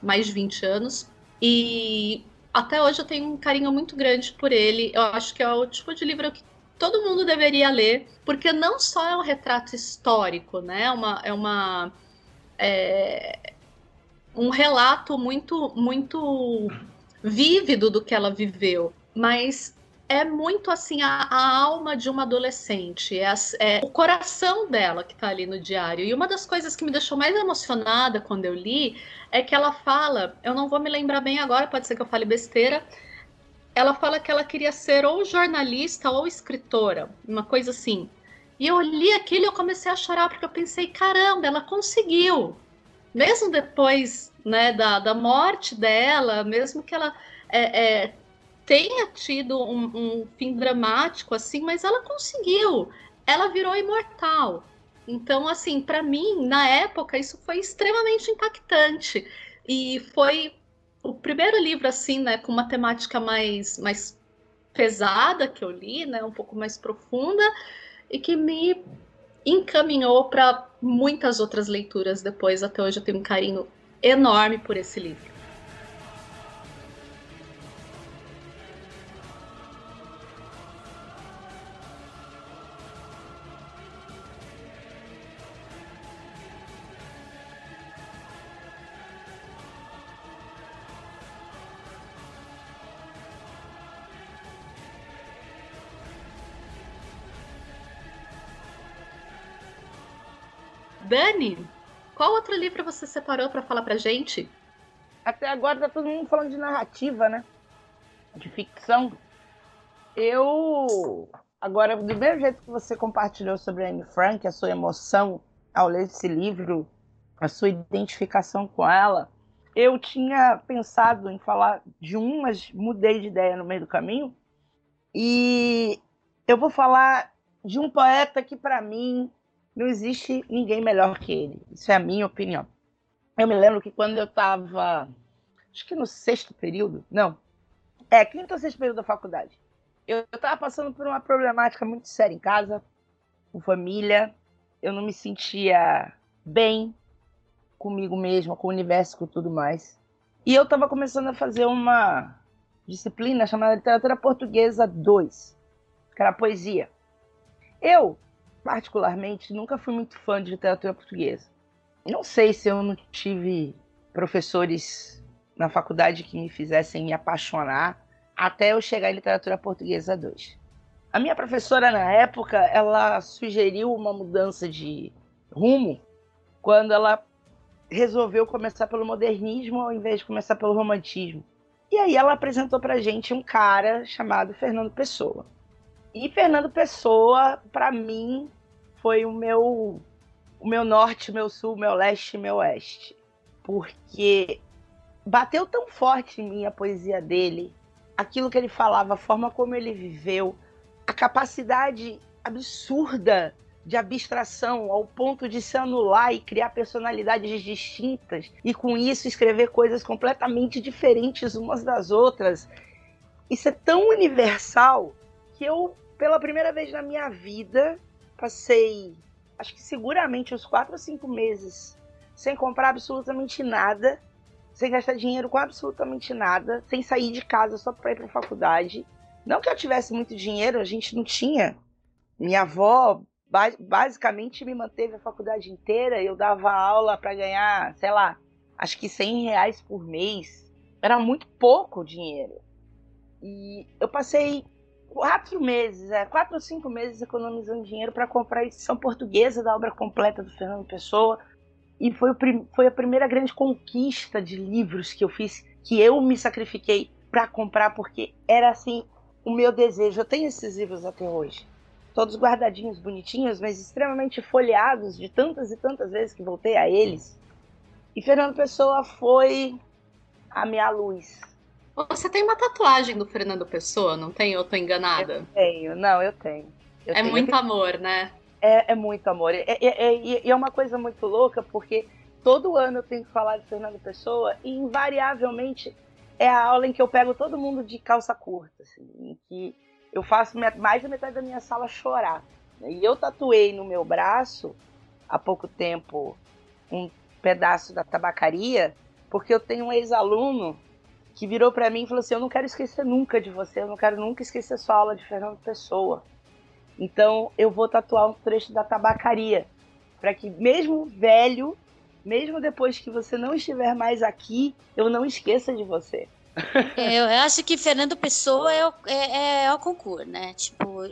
mais de 20 anos. E até hoje eu tenho um carinho muito grande por ele. Eu acho que é o tipo de livro que todo mundo deveria ler, porque não só é um retrato histórico, né? É uma, é uma é, um relato muito, muito vívido do que ela viveu, mas é muito assim a, a alma de uma adolescente, é, a, é, o coração dela que está ali no diário. E uma das coisas que me deixou mais emocionada quando eu li é que ela fala, eu não vou me lembrar bem agora, pode ser que eu fale besteira. Ela fala que ela queria ser ou jornalista ou escritora, uma coisa assim. E eu li aquilo e eu comecei a chorar porque eu pensei, caramba, ela conseguiu. Mesmo depois né, da, da morte dela, mesmo que ela é, é, tenha tido um, um fim dramático assim, mas ela conseguiu. Ela virou imortal. Então, assim, para mim, na época, isso foi extremamente impactante. E foi o primeiro livro, assim, né, com uma temática mais, mais pesada que eu li, né, um pouco mais profunda, e que me encaminhou para muitas outras leituras depois. Até hoje eu tenho um carinho enorme por esse livro. Dani, qual outro livro você separou para falar pra gente? Até agora tá todo mundo falando de narrativa, né? De ficção. Eu. Agora, do mesmo jeito que você compartilhou sobre Anne Frank, a sua emoção ao ler esse livro, a sua identificação com ela, eu tinha pensado em falar de um, mas mudei de ideia no meio do caminho. E eu vou falar de um poeta que, para mim, não existe ninguém melhor que ele. Isso é a minha opinião. Eu me lembro que quando eu estava, acho que no sexto período, não, é quinto ou sexto período da faculdade, eu estava passando por uma problemática muito séria em casa, com família. Eu não me sentia bem comigo mesma, com o universo, com tudo mais. E eu estava começando a fazer uma disciplina chamada Literatura Portuguesa 2, que era poesia. Eu particularmente, nunca fui muito fã de literatura portuguesa. Não sei se eu não tive professores na faculdade que me fizessem me apaixonar até eu chegar em literatura portuguesa 2. A minha professora na época, ela sugeriu uma mudança de rumo quando ela resolveu começar pelo modernismo ao invés de começar pelo romantismo. E aí ela apresentou pra gente um cara chamado Fernando Pessoa. E Fernando Pessoa, para mim, foi o meu o meu norte, meu sul, meu leste, meu oeste. Porque bateu tão forte em mim a poesia dele, aquilo que ele falava, a forma como ele viveu, a capacidade absurda de abstração ao ponto de se anular e criar personalidades distintas e com isso escrever coisas completamente diferentes umas das outras. Isso é tão universal que eu, pela primeira vez na minha vida, passei, acho que seguramente uns quatro ou cinco meses sem comprar absolutamente nada, sem gastar dinheiro com absolutamente nada, sem sair de casa só para ir para faculdade. Não que eu tivesse muito dinheiro, a gente não tinha. Minha avó basicamente me manteve a faculdade inteira, eu dava aula para ganhar, sei lá, acho que 100 reais por mês era muito pouco dinheiro. E eu passei quatro meses, é, quatro ou cinco meses economizando dinheiro para comprar a edição portuguesa da obra completa do Fernando Pessoa. E foi, o, foi a primeira grande conquista de livros que eu fiz, que eu me sacrifiquei para comprar, porque era assim o meu desejo. Eu tenho esses livros até hoje. Todos guardadinhos, bonitinhos, mas extremamente folheados de tantas e tantas vezes que voltei a eles. E Fernando Pessoa foi a minha luz. Você tem uma tatuagem do Fernando Pessoa, não tem? Eu tô enganada? Eu tenho, não, eu tenho. Eu é tenho. muito amor, né? É, é muito amor. E é, é, é, uma coisa muito louca, porque todo ano eu tenho que falar de Fernando Pessoa e invariavelmente é a aula em que eu pego todo mundo de calça curta, assim, em que eu faço mais da metade da minha sala chorar. E eu tatuei no meu braço, há pouco tempo, um pedaço da tabacaria, porque eu tenho um ex-aluno que virou para mim e falou assim: Eu não quero esquecer nunca de você, eu não quero nunca esquecer sua aula de Fernando Pessoa. Então eu vou tatuar um trecho da tabacaria, para que mesmo velho, mesmo depois que você não estiver mais aqui, eu não esqueça de você. É, eu acho que Fernando Pessoa é o, é, é o concurso, né? Tipo,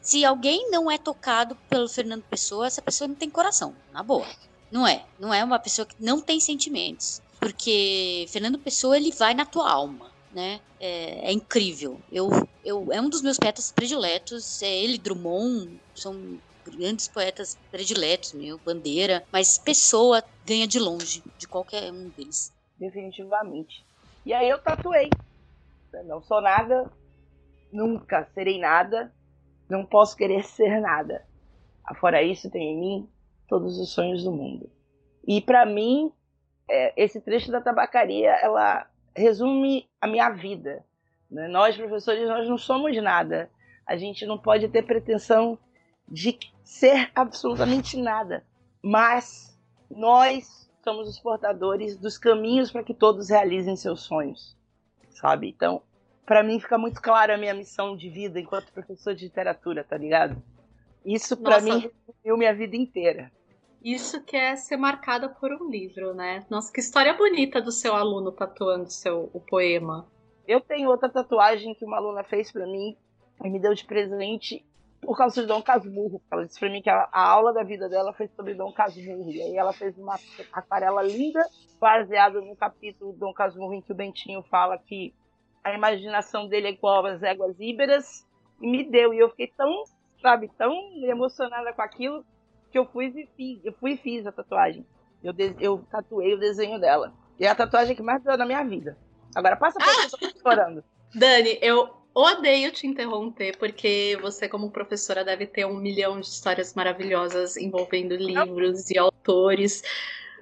se alguém não é tocado pelo Fernando Pessoa, essa pessoa não tem coração, na boa. Não é. Não é uma pessoa que não tem sentimentos. Porque Fernando Pessoa, ele vai na tua alma, né? É, é incrível. Eu, eu, é um dos meus poetas prediletos. É ele, Drummond, são grandes poetas prediletos, meu, Bandeira. Mas Pessoa ganha de longe de qualquer um deles. Definitivamente. E aí eu tatuei. Não sou nada, nunca serei nada, não posso querer ser nada. Fora isso, tem em mim todos os sonhos do mundo. E para mim, é, esse trecho da tabacaria, ela resume a minha vida. Né? Nós, professores, nós não somos nada. A gente não pode ter pretensão de ser absolutamente nada. Mas nós somos os portadores dos caminhos para que todos realizem seus sonhos, sabe? Então, para mim fica muito clara a minha missão de vida enquanto professor de literatura, tá ligado? Isso para mim resumiu minha vida inteira. Isso que é ser marcada por um livro, né? Nossa, que história bonita do seu aluno tatuando seu, o poema. Eu tenho outra tatuagem que uma aluna fez para mim e me deu de presente por causa de Dom Casmurro. Ela disse pra mim que a, a, aula da vida dela foi sobre Dom Casmurro. E aí ela fez uma aquarela linda, baseada no capítulo do Dom Casmurro, em que o Bentinho fala que a imaginação dele é igual às éguas íberas. E me deu. E eu fiquei tão, sabe, tão emocionada com aquilo que eu fui e fiz, eu fui e fiz a tatuagem. Eu, de, eu tatuei o desenho dela. E é a tatuagem que mais deu na minha vida. Agora passa pra ah! que eu tô chorando. Dani, eu odeio te interromper, porque você, como professora, deve ter um milhão de histórias maravilhosas envolvendo livros e autores.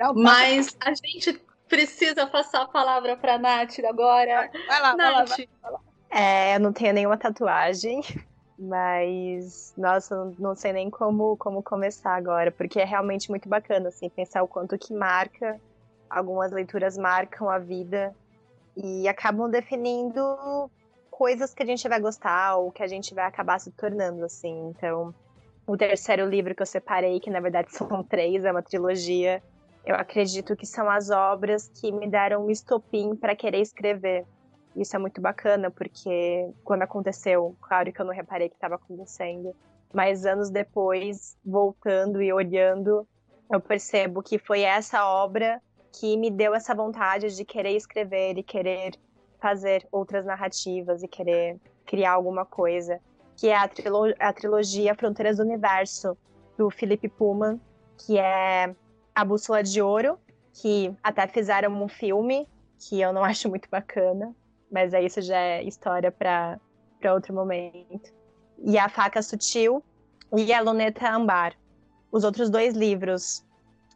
Não, mas a gente precisa passar a palavra para Nath agora. Vai lá, Nath. Vai lá, vai lá. É, eu não tenho nenhuma tatuagem. Mas, nossa, não, sei nem como, como começar agora, porque é realmente muito bacana, assim, pensar o quanto que marca, algumas leituras marcam a vida e acabam definindo coisas que a gente vai gostar ou que a gente vai acabar se tornando, assim. Então, o terceiro livro que eu separei, que na verdade são três, é uma trilogia, eu acredito que são as obras que me deram um estopim para querer escrever. Isso é muito bacana, porque quando aconteceu, claro que eu não reparei que estava acontecendo, mas anos depois, voltando e olhando, eu percebo que foi essa obra que me deu essa vontade de querer escrever e querer fazer outras narrativas e querer criar alguma coisa, que é a, trilo a trilogia Fronteiras do Universo, do Philip Pullman, que é a Bússola de Ouro, que até fizeram um filme, que eu não acho muito bacana, mas aí isso já é história para outro momento. E a Faca Sutil e a Luneta Ambar. Os outros dois livros,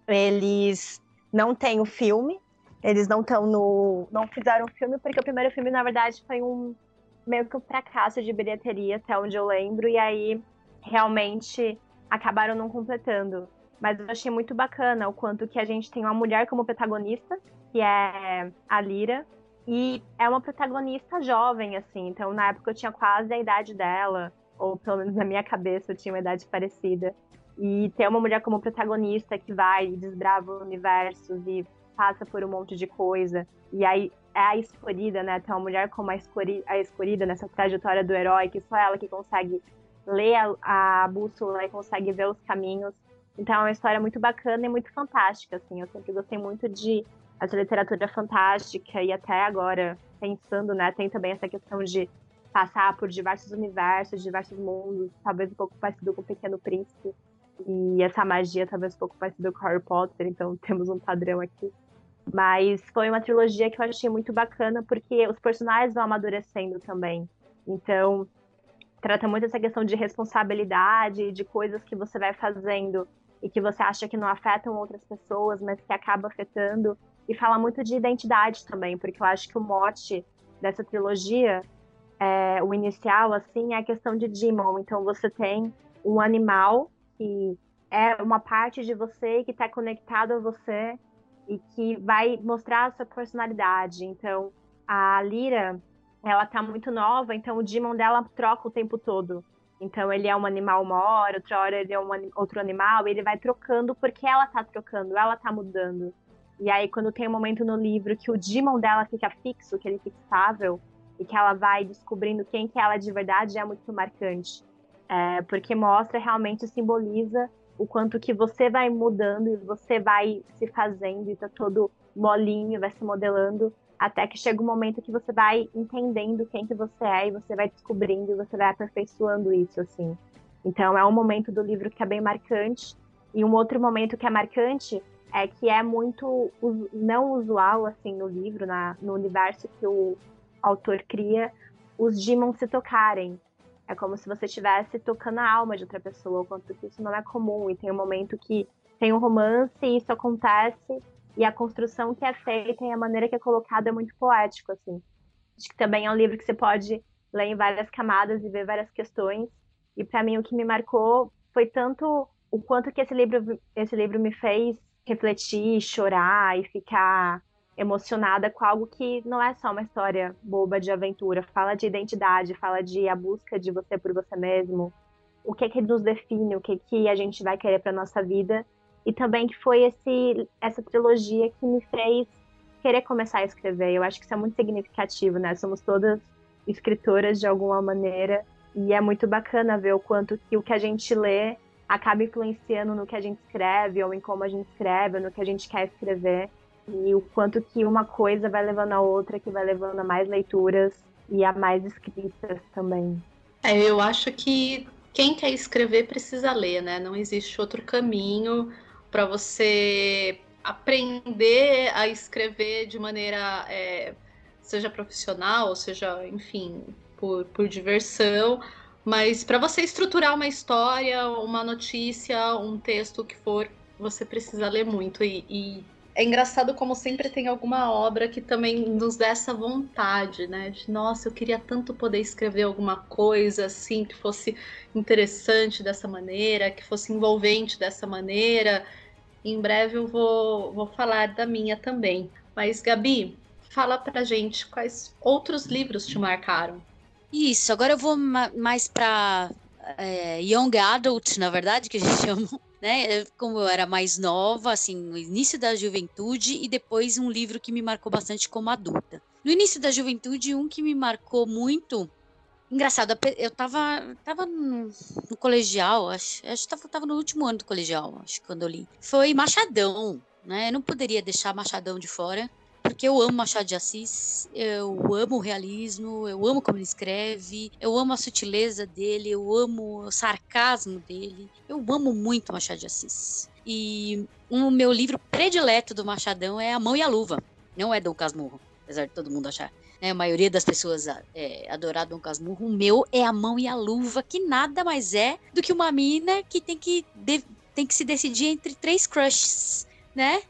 eles não têm o filme, eles não estão no. não fizeram o filme, porque o primeiro filme, na verdade, foi um meio que um fracasso de bilheteria, até onde eu lembro, e aí realmente acabaram não completando. Mas eu achei muito bacana o quanto que a gente tem uma mulher como protagonista, que é a Lira, e é uma protagonista jovem, assim. Então, na época, eu tinha quase a idade dela. Ou pelo menos na minha cabeça, eu tinha uma idade parecida. E ter uma mulher como protagonista que vai e desbrava universos e passa por um monte de coisa. E aí é a escolhida, né? Tem uma mulher como a escolhida, a escolhida nessa trajetória do herói, que só ela que consegue ler a, a bússola e consegue ver os caminhos. Então é uma história muito bacana e muito fantástica, assim. Eu sempre gostei muito de essa literatura fantástica e até agora pensando, né, tem também essa questão de passar por diversos universos, diversos mundos, talvez um pouco parecido com o Pequeno Príncipe e essa magia talvez um pouco parecida com Harry Potter, então temos um padrão aqui. Mas foi uma trilogia que eu achei muito bacana porque os personagens vão amadurecendo também. Então, trata muito essa questão de responsabilidade, de coisas que você vai fazendo e que você acha que não afetam outras pessoas, mas que acaba afetando. E fala muito de identidade também, porque eu acho que o mote dessa trilogia, é, o inicial, assim, é a questão de Demon. Então você tem um animal que é uma parte de você que está conectado a você e que vai mostrar a sua personalidade. Então, a Lira, ela tá muito nova, então o Demon dela troca o tempo todo. Então ele é um animal uma hora, outra hora ele é um, outro animal, e ele vai trocando porque ela tá trocando, ela tá mudando. E aí quando tem um momento no livro que o Demon dela fica fixo, que ele fica estável, e que ela vai descobrindo quem que ela é de verdade, é muito marcante. É, porque mostra, realmente simboliza o quanto que você vai mudando e você vai se fazendo e tá todo molinho, vai se modelando até que chega um momento que você vai entendendo quem que você é e você vai descobrindo e você vai aperfeiçoando isso, assim. Então é um momento do livro que é bem marcante e um outro momento que é marcante é que é muito não usual, assim, no livro, na, no universo que o autor cria, os demons se tocarem. É como se você estivesse tocando a alma de outra pessoa, quanto que isso não é comum. E tem um momento que tem um romance e isso acontece e a construção que é feita e a maneira que é colocada é muito poético, assim. Acho que também é um livro que você pode ler em várias camadas e ver várias questões. E para mim o que me marcou foi tanto o quanto que esse livro, esse livro me fez refletir, chorar e ficar emocionada com algo que não é só uma história boba de aventura, fala de identidade, fala de a busca de você por você mesmo, o que é que nos define, o que é que a gente vai querer para nossa vida e também que foi esse, essa trilogia que me fez querer começar a escrever. Eu acho que isso é muito significativo, né? Somos todas escritoras de alguma maneira e é muito bacana ver o quanto que o que a gente lê acaba influenciando no que a gente escreve ou em como a gente escreve, ou no que a gente quer escrever e o quanto que uma coisa vai levando a outra, que vai levando a mais leituras e a mais escritas também. É, eu acho que quem quer escrever precisa ler, né? Não existe outro caminho para você aprender a escrever de maneira, é, seja profissional, seja, enfim, por, por diversão, mas para você estruturar uma história, uma notícia, um texto, o que for, você precisa ler muito. E, e, é engraçado como sempre tem alguma obra que também nos dá essa vontade, né? De, nossa, eu queria tanto poder escrever alguma coisa assim, que fosse interessante dessa maneira, que fosse envolvente dessa maneira. Em breve eu vou, vou falar da minha também. Mas, Gabi, fala pra gente quais outros livros te marcaram. Isso, agora eu vou mais para é, Young Adult, na verdade, que a gente chama, né? Como eu era mais nova, assim, no início da juventude, e depois um livro que me marcou bastante como adulta. No início da juventude, um que me marcou muito Engraçado, eu tava, tava no, no colegial, acho, acho que tava, tava, no último ano do colegial, acho, quando eu li. Foi Machadão, né? Eu não poderia deixar Machadão de fora, porque eu amo Machado de Assis, eu amo o realismo, eu amo como ele escreve, eu amo a sutileza dele, eu amo o sarcasmo dele, eu amo muito Machado de Assis. E o meu livro predileto do Machadão é A Mão e a Luva, não é Dom Casmurro, apesar de todo mundo achar né, a maioria das pessoas é, adorar Dom Casmurro, o meu é a mão e a luva, que nada mais é do que uma mina que tem que, de, tem que se decidir entre três crushes. Né?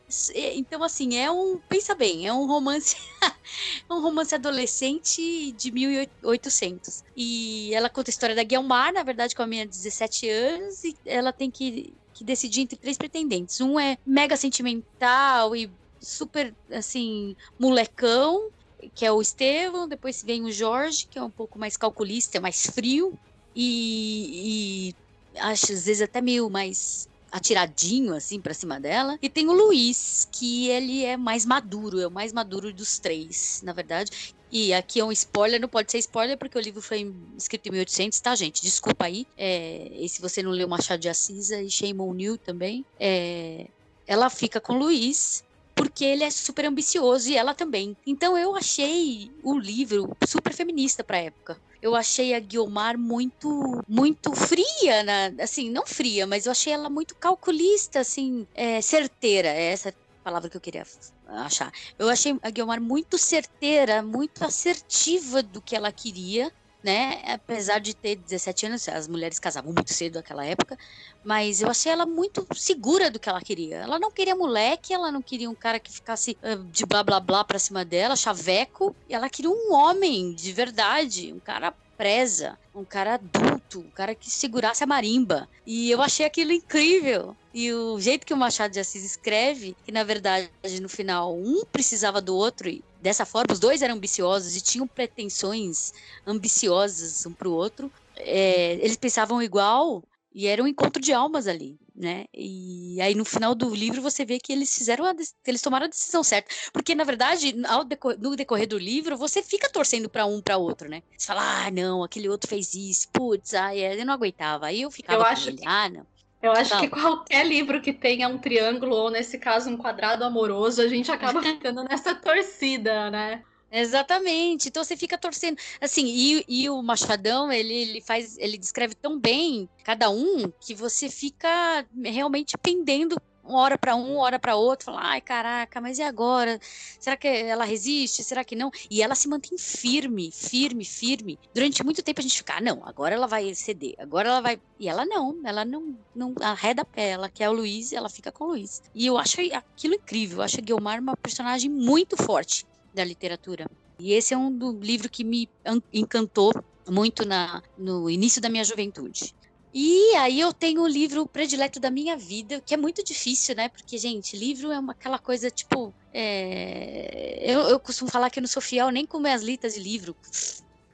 Então, assim, é um. Pensa bem, é um romance. um romance adolescente de 1800. E ela conta a história da Guilmar, na verdade, com a minha 17 anos, e ela tem que, que decidir entre três pretendentes. Um é mega sentimental e super, assim, molecão, que é o Estevão, depois vem o Jorge, que é um pouco mais calculista, mais frio, e, e acho às vezes até meio mais atiradinho assim para cima dela. E tem o Luiz, que ele é mais maduro, é o mais maduro dos três, na verdade. E aqui é um spoiler, não pode ser spoiler porque o livro foi escrito em 1800, tá, gente? Desculpa aí. É, e se você não leu Machado de Assis, e Shame on também. É, ela fica com o Luiz porque ele é super ambicioso e ela também. Então eu achei o livro super feminista para época. Eu achei a Guiomar muito muito fria, na, assim, não fria, mas eu achei ela muito calculista, assim, é, certeira. É essa palavra que eu queria achar. Eu achei a Guiomar muito certeira, muito assertiva do que ela queria né? Apesar de ter 17 anos, as mulheres casavam muito cedo naquela época, mas eu achei ela muito segura do que ela queria. Ela não queria moleque, ela não queria um cara que ficasse uh, de blá blá blá pra cima dela, chaveco. Ela queria um homem de verdade, um cara presa, um cara adulto, um cara que segurasse a marimba. E eu achei aquilo incrível. E o jeito que o Machado de Assis escreve, que na verdade no final um precisava do outro e dessa forma os dois eram ambiciosos e tinham pretensões ambiciosas um para o outro. É, eles pensavam igual e era um encontro de almas ali né? E aí no final do livro você vê que eles fizeram a, eles tomaram a decisão certa, porque na verdade ao decor, no decorrer do livro você fica torcendo para um para outro, né? Você fala, ah, não, aquele outro fez isso, putz, ai, eu não aguentava. Aí eu ficava eu acho ele, ah, não. Eu acho que qualquer livro que tenha um triângulo, ou nesse caso um quadrado amoroso, a gente acaba ficando nessa torcida, né? Exatamente. Então você fica torcendo. Assim, e, e o Machadão, ele, ele faz, ele descreve tão bem cada um que você fica realmente pendendo uma hora para um, uma hora para outro, fala, ai caraca, mas e agora? Será que ela resiste? Será que não? E ela se mantém firme, firme, firme. Durante muito tempo a gente fica, ah, não, agora ela vai ceder, agora ela vai. E ela não, ela não, não arreda pé, ela quer o Luiz e ela fica com o Luiz. E eu acho aquilo incrível, eu acho a Guilmar uma personagem muito forte da literatura. E esse é um do livro que me encantou muito na, no início da minha juventude. E aí eu tenho o livro predileto da minha vida, que é muito difícil, né? Porque, gente, livro é uma, aquela coisa, tipo... É... Eu, eu costumo falar que eu não sou fiel nem com minhas litas de livro,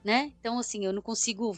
né? Então, assim, eu não consigo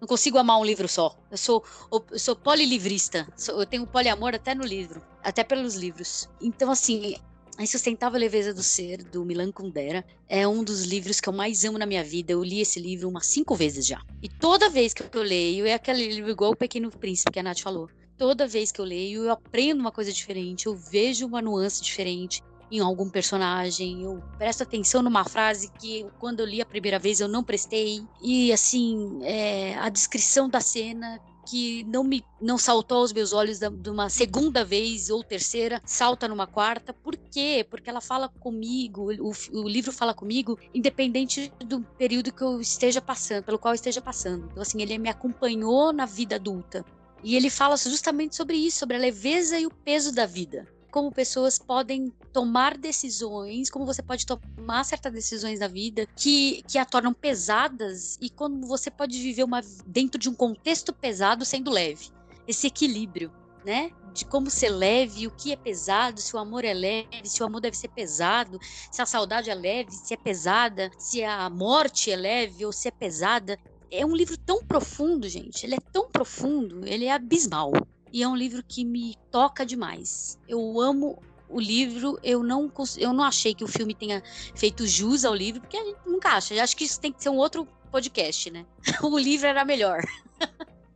não consigo amar um livro só. Eu sou, eu sou polilivrista, eu tenho poliamor até no livro, até pelos livros. Então, assim, a Insustentável Leveza do Ser, do Milan Kundera, é um dos livros que eu mais amo na minha vida. Eu li esse livro umas cinco vezes já. E toda vez que eu leio, é aquele livro igual o Pequeno Príncipe que a Nath falou. Toda vez que eu leio, eu aprendo uma coisa diferente, eu vejo uma nuance diferente em algum personagem, eu presto atenção numa frase que quando eu li a primeira vez eu não prestei. E assim, é, a descrição da cena que não me não saltou aos meus olhos de uma segunda vez ou terceira, salta numa quarta. Por quê? Porque ela fala comigo, o, o livro fala comigo, independente do período que eu esteja passando, pelo qual eu esteja passando. Então, assim, ele me acompanhou na vida adulta. E ele fala justamente sobre isso, sobre a leveza e o peso da vida como pessoas podem tomar decisões, como você pode tomar certas decisões na vida que, que a tornam pesadas e como você pode viver uma dentro de um contexto pesado sendo leve. Esse equilíbrio, né? De como ser leve, o que é pesado, se o amor é leve, se o amor deve ser pesado, se a saudade é leve, se é pesada, se a morte é leve ou se é pesada. É um livro tão profundo, gente. Ele é tão profundo, ele é abismal e é um livro que me toca demais. Eu amo o livro, eu não, eu não achei que o filme tenha feito jus ao livro, porque a gente nunca acha. Eu acho que isso tem que ser um outro podcast, né? o livro era melhor.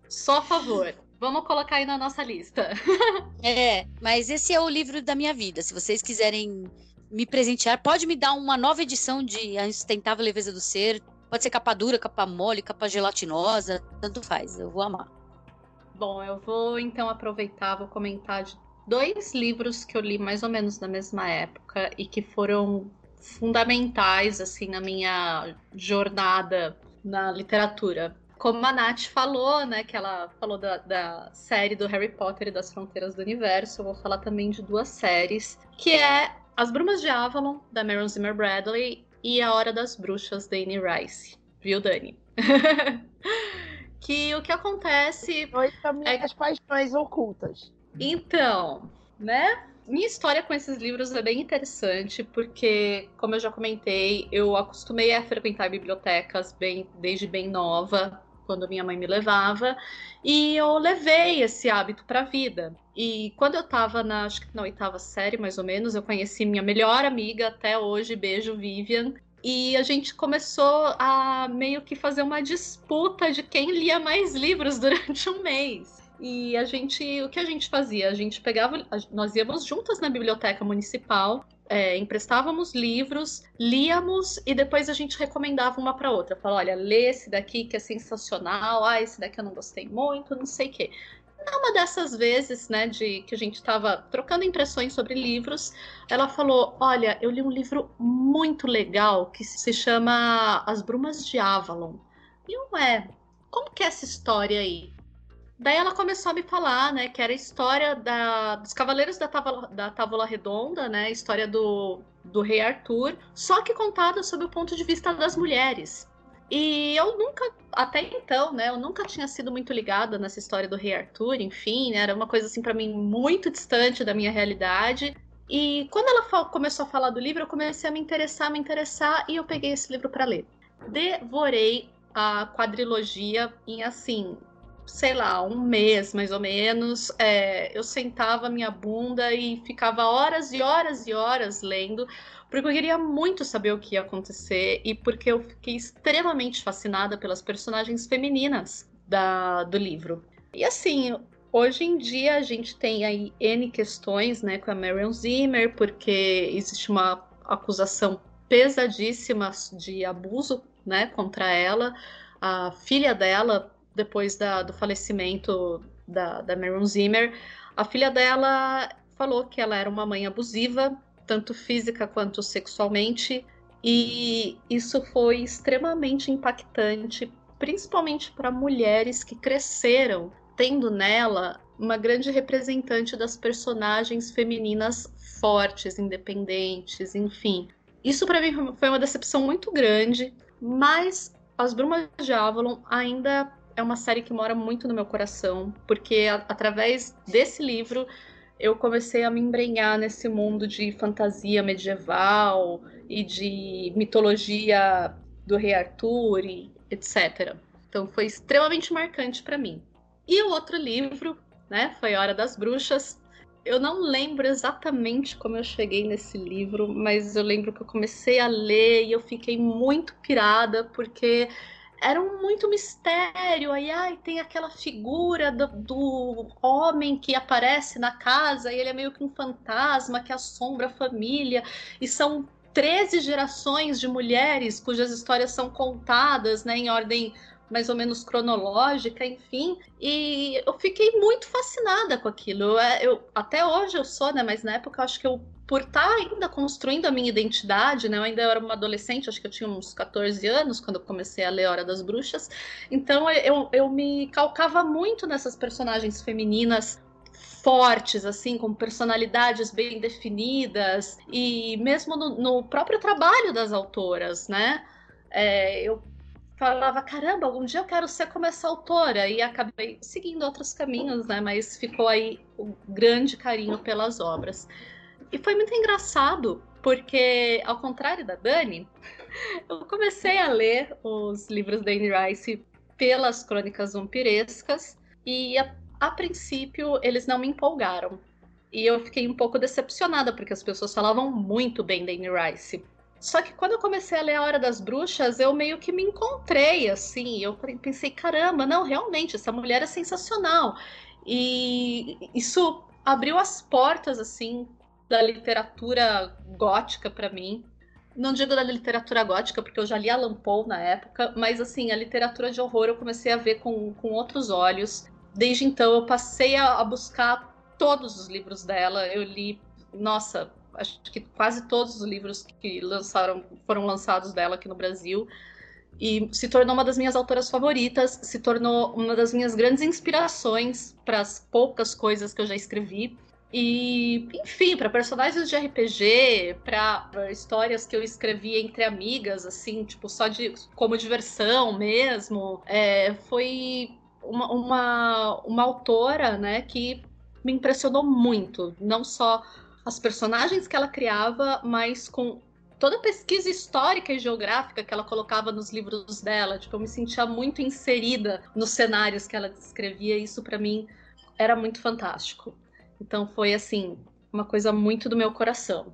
Só a favor. Vamos colocar aí na nossa lista. é, mas esse é o livro da minha vida. Se vocês quiserem me presentear, pode me dar uma nova edição de A Insustentável Leveza do Ser. Pode ser capa dura, capa mole, capa gelatinosa, tanto faz. Eu vou amar. Bom, eu vou então aproveitar, vou comentar de dois livros que eu li mais ou menos na mesma época e que foram fundamentais assim na minha jornada na literatura. Como a Nath falou, né, que ela falou da, da série do Harry Potter e das Fronteiras do Universo, eu vou falar também de duas séries, que é As Brumas de Avalon, da Maren Zimmer Bradley, e A Hora das Bruxas, da Anne Rice. Viu, Dani? que o que acontece. Dois é... as paixões ocultas. Então, né? Minha história com esses livros é bem interessante, porque, como eu já comentei, eu acostumei a frequentar bibliotecas bem, desde bem nova. quando minha mãe me levava, e eu levei esse hábito para a vida. E quando eu estava na, acho que na oitava série, mais ou menos, eu conheci minha melhor amiga até hoje, beijo Vivian, e a gente começou a meio que fazer uma disputa de quem lia mais livros durante um mês. E a gente, o que a gente fazia? A gente pegava, nós íamos juntas na biblioteca municipal, é, emprestávamos livros, líamos e depois a gente recomendava uma para outra. Falava, olha, lê esse daqui que é sensacional, ah, esse daqui eu não gostei muito, não sei o quê. Numa dessas vezes, né, de que a gente estava trocando impressões sobre livros, ela falou: Olha, eu li um livro muito legal que se chama As Brumas de Avalon. E eu, é, como que é essa história aí? Daí ela começou a me falar, né, que era a história da, dos Cavaleiros da Távola, da Távola Redonda, né, a história do, do Rei Arthur, só que contada sob o ponto de vista das mulheres. E eu nunca, até então, né, eu nunca tinha sido muito ligada nessa história do rei Arthur, enfim, né, era uma coisa assim para mim muito distante da minha realidade. E quando ela começou a falar do livro, eu comecei a me interessar, me interessar, e eu peguei esse livro para ler. Devorei a quadrilogia em assim, sei lá, um mês mais ou menos. É, eu sentava minha bunda e ficava horas e horas e horas lendo, porque eu queria muito saber o que ia acontecer e porque eu fiquei extremamente fascinada pelas personagens femininas da, do livro. E assim, hoje em dia a gente tem aí N questões né, com a Marion Zimmer, porque existe uma acusação pesadíssima de abuso né, contra ela. A filha dela, depois da, do falecimento da, da Marion Zimmer, a filha dela falou que ela era uma mãe abusiva tanto física quanto sexualmente, e isso foi extremamente impactante, principalmente para mulheres que cresceram tendo nela uma grande representante das personagens femininas fortes, independentes, enfim. Isso para mim foi uma decepção muito grande, mas As Brumas de Avalon ainda é uma série que mora muito no meu coração, porque através desse livro eu comecei a me embrenhar nesse mundo de fantasia medieval e de mitologia do rei Arthur e etc. Então foi extremamente marcante para mim. E o outro livro, né, foi Hora das Bruxas. Eu não lembro exatamente como eu cheguei nesse livro, mas eu lembro que eu comecei a ler e eu fiquei muito pirada porque era muito mistério. Aí ai, tem aquela figura do, do, homem que aparece na casa e ele é meio que um fantasma que assombra a família. E são 13 gerações de mulheres cujas histórias são contadas né, em ordem mais ou menos cronológica, enfim. E eu fiquei muito fascinada com aquilo. Eu, eu, até hoje eu sou, né? Mas na época eu acho que eu, por estar tá ainda construindo a minha identidade, né? Eu ainda era uma adolescente, acho que eu tinha uns 14 anos quando eu comecei a ler Hora das Bruxas. Então eu, eu me calcava muito nessas personagens femininas fortes, assim, com personalidades bem definidas, e mesmo no, no próprio trabalho das autoras, né? É, eu falava, caramba, algum dia eu quero ser como essa autora. E acabei seguindo outros caminhos, né? Mas ficou aí o grande carinho pelas obras. E foi muito engraçado, porque, ao contrário da Dani, eu comecei a ler os livros da Anne Rice pelas crônicas vampirescas e, a, a princípio, eles não me empolgaram. E eu fiquei um pouco decepcionada, porque as pessoas falavam muito bem da Anne Rice. Só que quando eu comecei a ler A Hora das Bruxas, eu meio que me encontrei, assim. Eu pensei, caramba, não, realmente, essa mulher é sensacional. E isso abriu as portas, assim, da literatura gótica para mim. Não digo da literatura gótica, porque eu já li Alan Poe na época, mas, assim, a literatura de horror eu comecei a ver com, com outros olhos. Desde então, eu passei a, a buscar todos os livros dela. Eu li, nossa, acho que quase todos os livros que lançaram foram lançados dela aqui no Brasil e se tornou uma das minhas autoras favoritas, se tornou uma das minhas grandes inspirações para as poucas coisas que eu já escrevi. E, enfim, para personagens de RPG, para histórias que eu escrevi entre amigas, assim, tipo, só de como diversão mesmo, é, foi uma, uma, uma autora, né, que me impressionou muito, não só as personagens que ela criava, mas com toda a pesquisa histórica e geográfica que ela colocava nos livros dela. Tipo, eu me sentia muito inserida nos cenários que ela descrevia, e isso para mim era muito fantástico. Então foi assim, uma coisa muito do meu coração.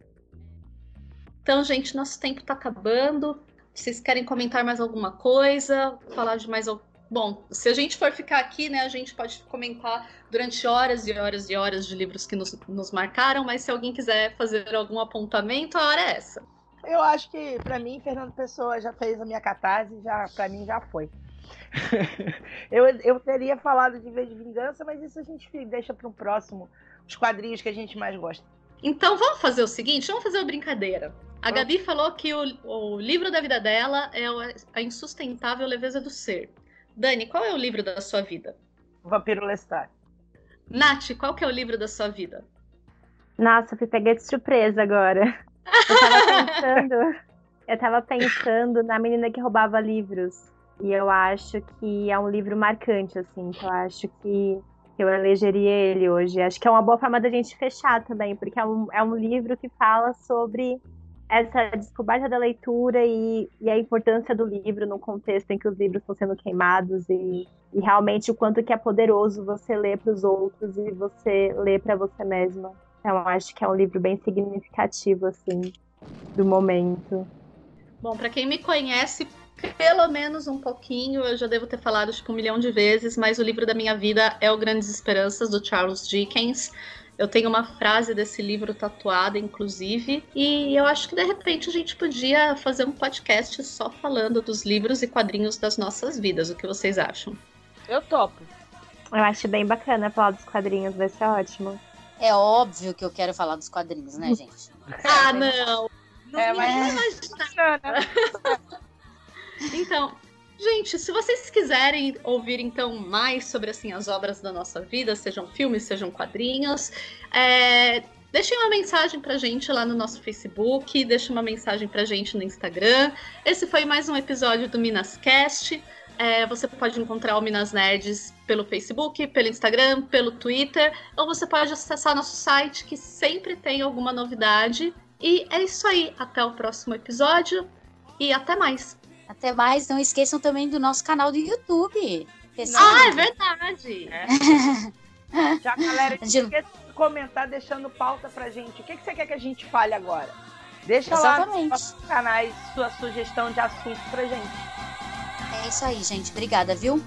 Então, gente, nosso tempo está acabando. Vocês querem comentar mais alguma coisa? Falar de mais alguma Bom, se a gente for ficar aqui, né, a gente pode comentar durante horas e horas e horas de livros que nos, nos marcaram, mas se alguém quiser fazer algum apontamento, a hora é essa. Eu acho que, para mim, Fernando Pessoa já fez a minha catarse, já para mim já foi. eu, eu teria falado de vez de vingança, mas isso a gente deixa para um próximo, os quadrinhos que a gente mais gosta. Então vamos fazer o seguinte, vamos fazer uma brincadeira. A Gabi falou que o, o livro da vida dela é a insustentável leveza do ser. Dani, qual é o livro da sua vida? Vampiro Lestat. Nath, qual que é o livro da sua vida? Nossa, fui peguei de surpresa agora. Eu tava pensando, eu tava pensando na menina que roubava livros. E eu acho que é um livro marcante, assim. eu acho que eu elegeria ele hoje. Acho que é uma boa forma da gente fechar também, porque é um, é um livro que fala sobre essa descoberta da leitura e, e, a importância do livro no contexto em que os livros estão sendo queimados e, e realmente o quanto que é poderoso você ler para os outros e você ler para você mesma. Então acho que é um livro bem significativo assim do momento. Bom, para quem me conhece pelo menos um pouquinho, eu já devo ter falado tipo um milhão de vezes, mas o livro da minha vida é o Grandes Esperanças do Charles Dickens. Eu tenho uma frase desse livro tatuada, inclusive, e eu acho que de repente a gente podia fazer um podcast só falando dos livros e quadrinhos das nossas vidas. O que vocês acham? Eu topo. Eu acho bem bacana falar dos quadrinhos, vai ser ótimo. É óbvio que eu quero falar dos quadrinhos, né, gente? ah, não! Não é, mas... então, Gente, se vocês quiserem ouvir então mais sobre assim as obras da nossa vida, sejam filmes, sejam quadrinhos, é, deixem uma mensagem pra gente lá no nosso Facebook, deixem uma mensagem pra gente no Instagram. Esse foi mais um episódio do Minascast. É, você pode encontrar o Minas Nerds pelo Facebook, pelo Instagram, pelo Twitter, ou você pode acessar nosso site que sempre tem alguma novidade. E é isso aí. Até o próximo episódio e até mais. Até mais, não esqueçam também do nosso canal do YouTube. Pessoal. Ah, é verdade. É. Já, galera, não esqueça de comentar deixando pauta pra gente. O que, que você quer que a gente fale agora? Deixa Exatamente. lá nos canais sua sugestão de assunto pra gente. É isso aí, gente. Obrigada, viu?